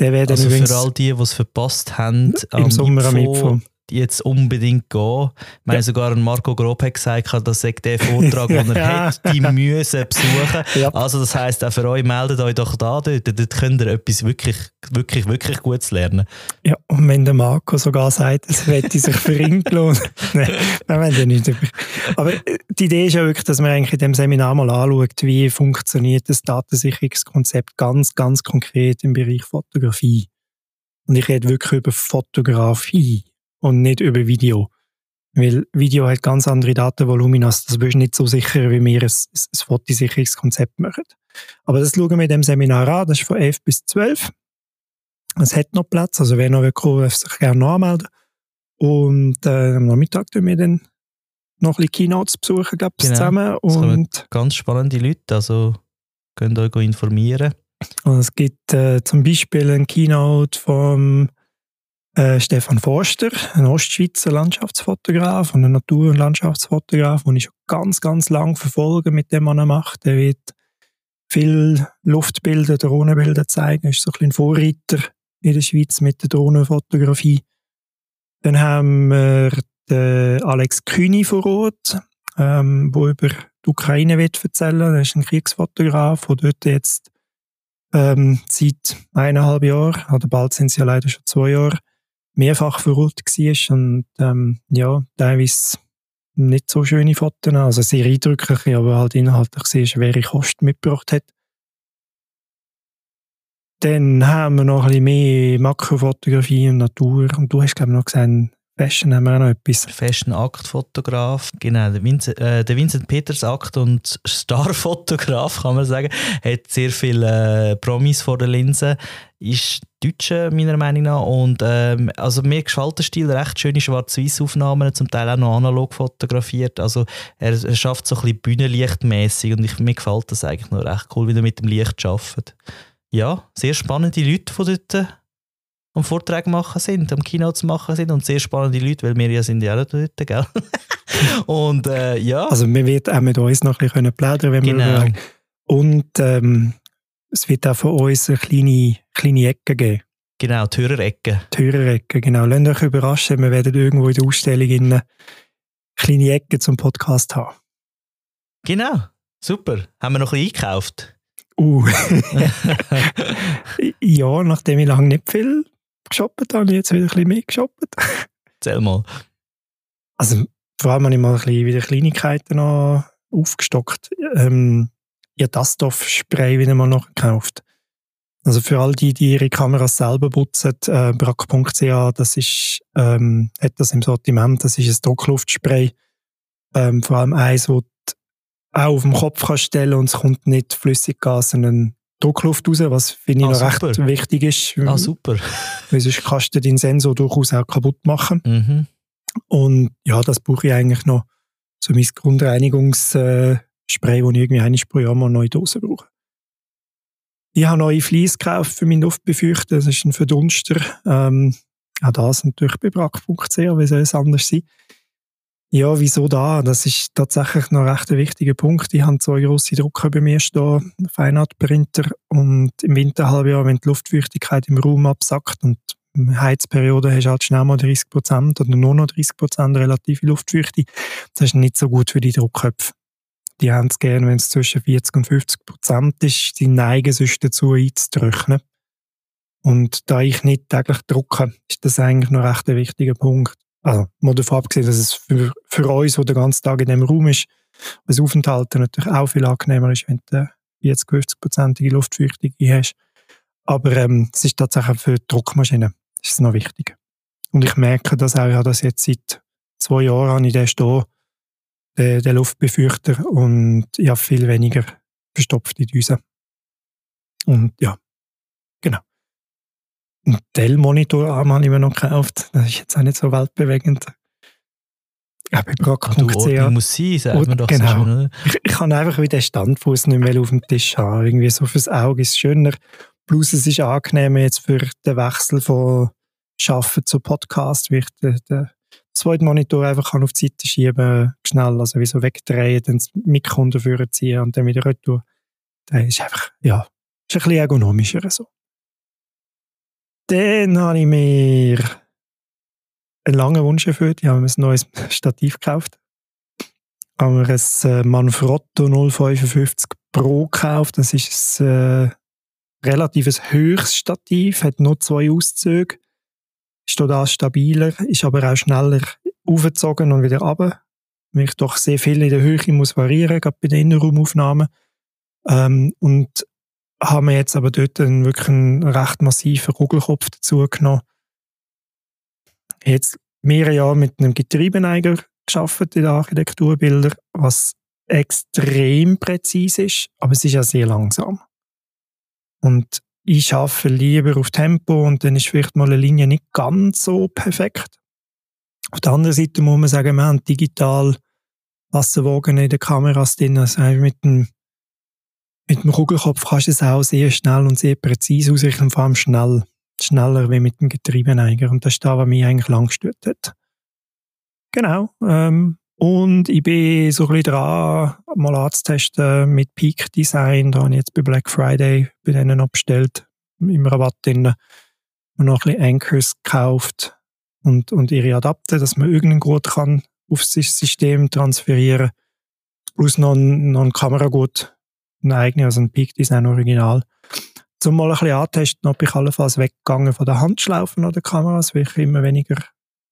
Der also für all die, die es verpasst haben, im Sommer am Info, jetzt unbedingt gehen. Ich meine, ja. sogar Marco Grob hat gesagt, dass er den Vortrag, den er hat, die müssen besuchen. Ja. Also das heisst, auch für euch, meldet euch doch da dort. Dort könnt ihr etwas wirklich, wirklich, wirklich Gutes lernen. Ja, und wenn der Marco sogar sagt, es hätte sich für ihn gelohnt. Nein, wir wollen ja nicht. Aber äh, die Idee ist ja wirklich, dass man eigentlich in dem Seminar mal anschaut, wie funktioniert das Datensicherungskonzept ganz, ganz konkret im Bereich Fotografie. Und ich rede wirklich über Fotografie und nicht über Video. Weil Video hat ganz andere Datenvolumina, das bist du nicht so sicher, wie wir ein, ein Fotosicherungskonzept machen. Aber das schauen wir in dem Seminar an, das ist von 11 bis 12. Es hat noch Platz, also wer noch will darf sich gerne anmelden. Und äh, am Nachmittag tun wir dann noch ein bisschen Keynotes besuchen, glaube ich, genau. zusammen. Und ganz spannende Leute, also könnt euch informieren. Und es gibt äh, zum Beispiel ein Keynote vom Äh, Stefan Forster, ein Ostschweizer Landschaftsfotograf und ein Natur- und Landschaftsfotograf, den ich schon ganz, ganz lang verfolge mit dem, was er macht. Der wird viel Luftbilder, Drohnenbilder zeigen, ist so ein bisschen Vorreiter in der Schweiz mit der Drohnenfotografie. Dann haben wir den Alex Kühni vor Ort, ähm, wo über die Ukraine wird erzählen. Er ist ein Kriegsfotograf, der dort jetzt ähm, seit eineinhalb Jahren, oder bald sind es ja leider schon zwei Jahre, mehrfach Ort war und ähm, ja, teilweise nicht so schöne Fotos, also sehr eindrückliche, aber halt inhaltlich sehr schwere Kosten mitgebracht hat. Dann haben wir noch ein bisschen mehr Makrofotografie und Natur und du hast glaube ich noch gesehen, Fashion haben wir auch noch etwas. Fashion-Aktfotograf, genau, der Vincent, äh, der Vincent Peters Akt und Starfotograf, kann man sagen, hat sehr viele äh, Promis vor der Linse, ist Deutscher meiner Meinung nach. Und ähm, also mir gefällt der Stil recht schöne schwarz-weiß Aufnahmen, zum Teil auch noch analog fotografiert, also er, er schafft so ein bisschen Bühnenlichtmäßig und ich, mir gefällt das eigentlich noch recht cool, wie er mit dem Licht arbeitet. Ja, sehr spannende Leute von dort am Vortrag machen sind, am Keynotes machen sind und sehr spannende Leute, weil wir ja sind ja auch dort, gell? und äh, ja. Also wir werden auch mit uns noch ein bisschen plaudern, wenn genau. wir Und ähm, es wird auch von uns eine kleine, kleine Ecke geben. Genau, die Hörerecke. Die Hörerecke, genau. Lasst euch überraschen, wir werden irgendwo in der Ausstellung eine kleine Ecke zum Podcast haben. Genau, super. Haben wir noch ein bisschen eingekauft? Uh. ja, nachdem ich lange nicht viel geshoppt habe, ich jetzt wieder ein bisschen mehr geshoppt. Erzähl mal. Also vor allem habe ich mal ein bisschen wieder Kleinigkeiten noch aufgestockt. Ähm, ja, das Stoffspray wieder mal noch gekauft. Also für all die, die ihre Kameras selber putzen, äh, brack.ch, das ist, ähm, hat das im Sortiment, das ist ein Druckluftspray. Ähm, vor allem eins, das auch auf dem Kopf kannst stellen und es kommt nicht Flüssiggas, sondern Druckluft raus, was finde ich ah, noch super. recht wichtig ist. Ah, super. Weil sonst kannst du deinen Sensor durchaus auch kaputt machen. Mhm. Und ja, das brauche ich eigentlich noch so mein Grundreinigungsspray, das ich irgendwie einmal pro Jahr mal neue Dosen brauche. Ich habe neue Fleece gekauft für meinen Luftbefeuchter. Das ist ein Verdunster. Ähm, auch das natürlich bei brack.ch, wie soll es anders sein? Ja, wieso da? Das ist tatsächlich noch recht ein wichtiger Punkt. Ich habe zwei grosse Drucker bei mir stehen, Feinart-Printer und im Winterhalbjahr, wenn die Luftfeuchtigkeit im Raum absackt und in Heizperiode hast du halt schnell mal 30 Prozent oder nur noch 30 Prozent relative Luftfeuchte. Das ist nicht so gut für die Druckköpfe. Die haben es gerne, wenn es zwischen 40 und 50 Prozent ist. Die neigen sonst dazu einzutrocknen. Und da ich nicht täglich drucke, ist das eigentlich noch recht ein wichtiger Punkt. Also, mal davon abgesehen, dass es für, für uns, der den ganzen Tag in dem Raum ist, das Aufenthalten natürlich auch viel angenehmer ist, wenn du 40, 50-prozentige Luftfeuchtung hast. Aber ähm, es ist tatsächlich für die Druckmaschine ist es noch wichtig. Und ich merke das auch, ich habe das jetzt seit zwei Jahren habe ich den stehen, den, Luftbefeuchter, und ich habe viel weniger verstopfte Düsen. Und ja. Ein Dell-Monitorarm habe ich mir noch gekauft. Das ist jetzt auch nicht so weltbewegend. Ja, Brock.ch. Ah, muss sein, sagt man doch genau. so schön, Ich, ich kann einfach wie den Standfuß nicht mehr auf dem Tisch haben. Irgendwie so fürs Auge ist es schöner. Plus es ist angenehmer jetzt für den Wechsel von Schaffen zu Podcast, wie ich den, den zweiten Monitor einfach kann auf die Seite schieben, schnell, also wie so wegdrehen, dann das Mikro dafür ziehen und dann wieder retour. Das ist einfach, ja, ist ein bisschen ergonomischer so. Dann habe ich mir einen langen Wunsch erfüllt. Ich habe mir ein neues Stativ gekauft. Ich habe mir ein äh, Manfrotto 055 Pro gekauft. Das ist ein äh, relativ höchstes Stativ, hat nur zwei Auszüge, ist da stabiler, ist aber auch schneller aufgezogen und wieder runter. Weil ich doch sehr viel in der Höhe muss variieren, gerade bei den Innenraumaufnahmen. Ähm, und haben wir jetzt aber dort einen wirklich einen recht massiven Kugelkopf dazu genommen. Jetzt mehrere Jahre mit einem Getriebeneiger geschafft in den Architekturbildern, was extrem präzise ist, aber es ist ja sehr langsam. Und ich schaffe lieber auf Tempo und dann ist vielleicht mal eine Linie nicht ganz so perfekt. Auf der anderen Seite muss man sagen, wir haben digital Wasserwagen in den Kameras drin, also mit dem mit dem Kugelkopf kannst du es auch sehr schnell und sehr präzise ausrichten, vor allem schnell. schneller wie mit dem Getriebeneiger. Und das ist das, was mich eigentlich lang gestört hat. Genau. Ähm, und ich bin so ein bisschen dran, mal anzutesten mit Peak Design. Da habe ich jetzt bei Black Friday bei denen abgestellt, im Rabatt drin. Und noch ein bisschen Anchors gekauft und, und ihre Adapter, dass man irgendeinen Gurt kann auf das System transferieren. Plus noch ein, noch ein Kameragurt, ein eigenes, also ein Peak Design Original. Zum mal ein bisschen antesten, ob ich allenfalls weggegangen von der Handschlaufen oder Kameras, weil ich immer weniger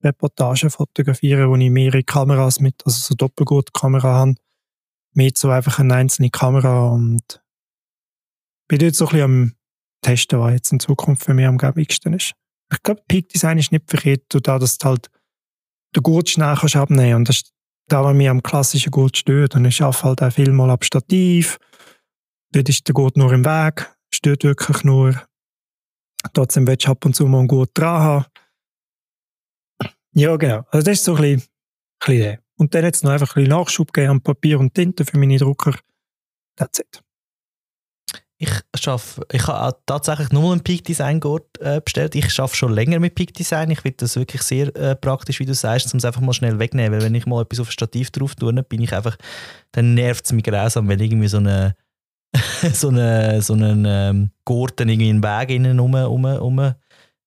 Reportagen fotografiere, wo ich mehrere Kameras mit, also so Doppelgurtkamera habe, mit so einfach eine einzelne Kamera und bin dort so ein bisschen am Testen, was jetzt in Zukunft für mich am gäbigsten ist. Ich glaube, Peak Design ist nicht verkehrt, da dass du halt den Gurt schnell kannst abnehmen und das ist da, was mich am klassischen Gurt stört. Und ich arbeite halt auch viel mal ab Stativ. Dort ist der Gurt nur im Weg, stört wirklich nur. Trotzdem willst du ab und zu mal einen Gurt dran haben. Ja, genau. Also das ist so ein bisschen, ein bisschen Und dann jetzt noch einfach ein bisschen Nachschub geben an Papier und Tinte für meine Drucker. That's it. Ich schaffe, ich habe tatsächlich nur einen Peak Design Gurt äh, bestellt. Ich schaffe schon länger mit Peak Design. Ich finde das wirklich sehr äh, praktisch, wie du sagst, um es einfach mal schnell wegnehmen. Weil wenn ich mal etwas auf ein Stativ drauf tue, bin ich einfach, dann nervt es mich grausam, wenn irgendwie so eine so eine so einen ähm, Gurt dann irgendwie einen Weg innen rum, rum, rum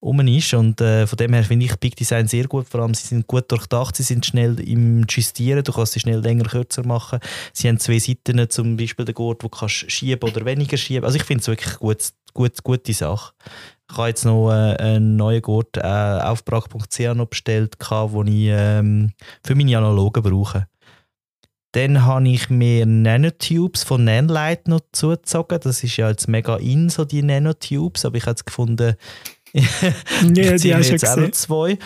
rum ist. Und äh, von dem her finde ich Big Design sehr gut. Vor allem, sie sind gut durchdacht, sie sind schnell im Justieren, du kannst sie schnell länger, kürzer machen. Sie haben zwei Seiten, zum Beispiel den Gurt, wo du kannst schieben oder weniger schieben. Also ich finde es wirklich gut, gut, gute Sache. Ich habe jetzt noch äh, einen neuen Gurt äh, auf brag.ch bestellt, den ich ähm, für meine Analogen brauche. Dann habe ich mir Nanotubes von Nanlite noch zugezogen. Das ist ja jetzt mega in, so die Nanotubes. Aber ich habe jetzt gefunden, ja, die hast jetzt auch zwei.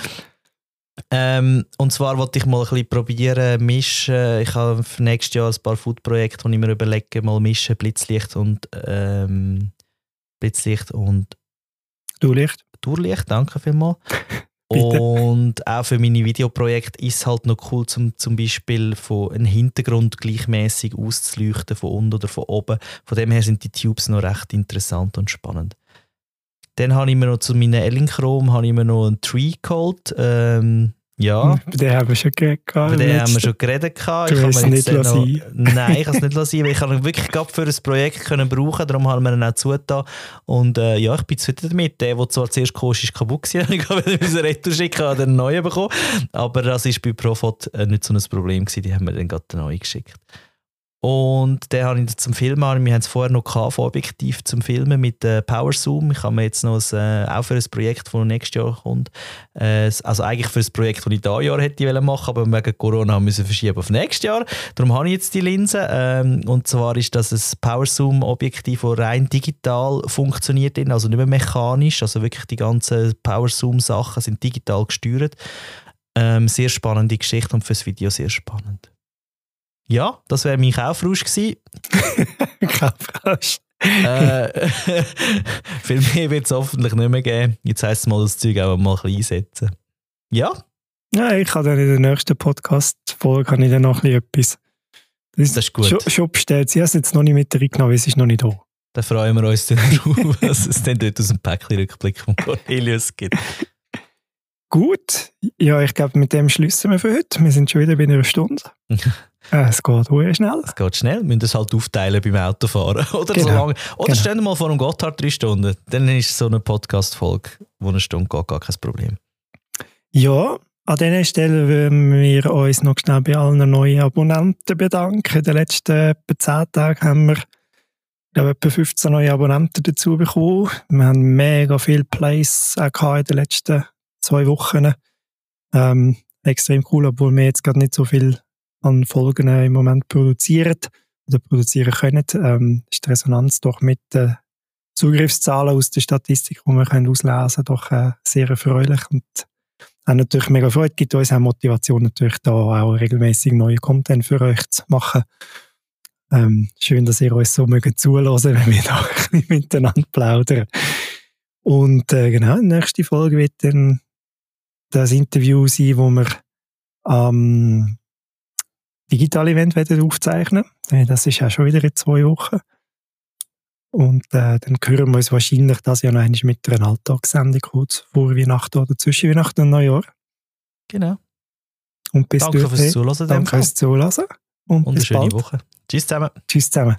Ähm, und zwar wollte ich mal ein bisschen probieren, mischen. Ich habe nächstes Jahr ein paar Food-Projekte, die ich mir überlege, mal mischen, Blitzlicht und ähm, Blitzlicht und Durchlicht. Durchlicht, danke vielmals. und auch für meine Videoprojekte ist es halt noch cool, zum, zum Beispiel von einem Hintergrund gleichmäßig auszuleuchten, von unten oder von oben. Von dem her sind die Tubes noch recht interessant und spannend. Dann habe ich mir noch zu meinen Elinchrom habe einen Tree geholt. Ähm, ja. Bei dem haben wir schon geredet. Bei dem haben wir schon geredet. Ich hast es nicht noch, Nein, ich kann es nicht lassen, weil ich ihn wirklich gerade für ein Projekt können brauchen darum haben wir ihn auch zugetan. Und äh, ja, ich bin zufrieden damit. Der, der zwar zuerst kam, ist kaputt gewesen. ich habe wieder Retour schicken, habe einen neuen bekommen. Aber das war bei Profot äh, nicht so ein Problem gewesen. Die haben mir dann gerade den neuen geschickt. Und den habe ich zum Filmen, wir haben es vorher noch gehabt, Objektiv zum Filmen mit äh, Power Zoom. Ich habe mir jetzt noch ein, äh, auch für ein Projekt, das nächstes Jahr kommt, äh, also eigentlich für ein Projekt, das ich dieses Jahr hätte machen aber wegen Corona müssen verschieben auf nächstes Jahr. Darum habe ich jetzt die Linse. Ähm, und zwar ist das ein Power Zoom Objektiv, das rein digital funktioniert, also nicht mehr mechanisch, also wirklich die ganzen Power Zoom Sachen sind digital gesteuert. Ähm, sehr spannende Geschichte und fürs Video sehr spannend. Ja, das wäre mein Kaufrausch gewesen. Kaufrausch. äh, viel mehr wird es hoffentlich nicht mehr geben. Jetzt heisst es mal, das Zeug auch mal ein bisschen einsetzen. Ja? Ja, ich habe dann in der nächsten Podcast-Folge noch ein etwas. Das, das ist gut. Schon, schon bestellt. Sie haben es jetzt noch nicht mit reingenommen, weil es ist noch nicht da. Dann freuen wir uns dann drauf, was es dann dort aus dem Päckchen-Rückblick von Cornelius gibt. Gut, ja, ich glaube, mit dem schließen wir für heute. Wir sind schon wieder bei einer Stunde. Äh, es geht sehr schnell. Es geht schnell, wir müssen es halt aufteilen beim Autofahren. Oder, genau. so lange. Oder genau. stellen wir mal vor einem Gotthard drei Stunden. Dann ist so eine Podcast-Folge, wo eine Stunde geht, gar kein Problem. Ja, an dieser Stelle würden wir uns noch schnell bei allen neuen Abonnenten bedanken. In den letzten etwa 10 Tagen haben wir glaube, etwa 15 neue Abonnenten dazu bekommen. Wir haben mega viele Plays auch in den letzten zwei Wochen. Ähm, extrem cool, obwohl wir jetzt gerade nicht so viel an Folgen im Moment produzieren oder produzieren können, ähm, ist die Resonanz doch mit den Zugriffszahlen aus der Statistik, die wir können auslesen können, doch äh, sehr erfreulich und auch natürlich mega Freude, gibt uns auch Motivation natürlich da auch regelmäßig neue Content für euch zu machen. Ähm, schön, dass ihr uns so mögt zulassen, wenn wir da ein bisschen miteinander plaudern. Und äh, genau, die nächste Folge wird dann das Interview sein, wo wir am Digital-Event aufzeichnen Das ist ja schon wieder in zwei Wochen. Und äh, dann hören wir uns wahrscheinlich das Jahr noch einmal mit einer Alltagssendung kurz vor Weihnachten oder zwischen Weihnachten und Neujahr. Genau. Und bis Danke fürs Zuhören. in dem Danke fürs Zuhören. Und, Und eine bis schöne bald. Woche. Tschüss zusammen. Tschüss zusammen.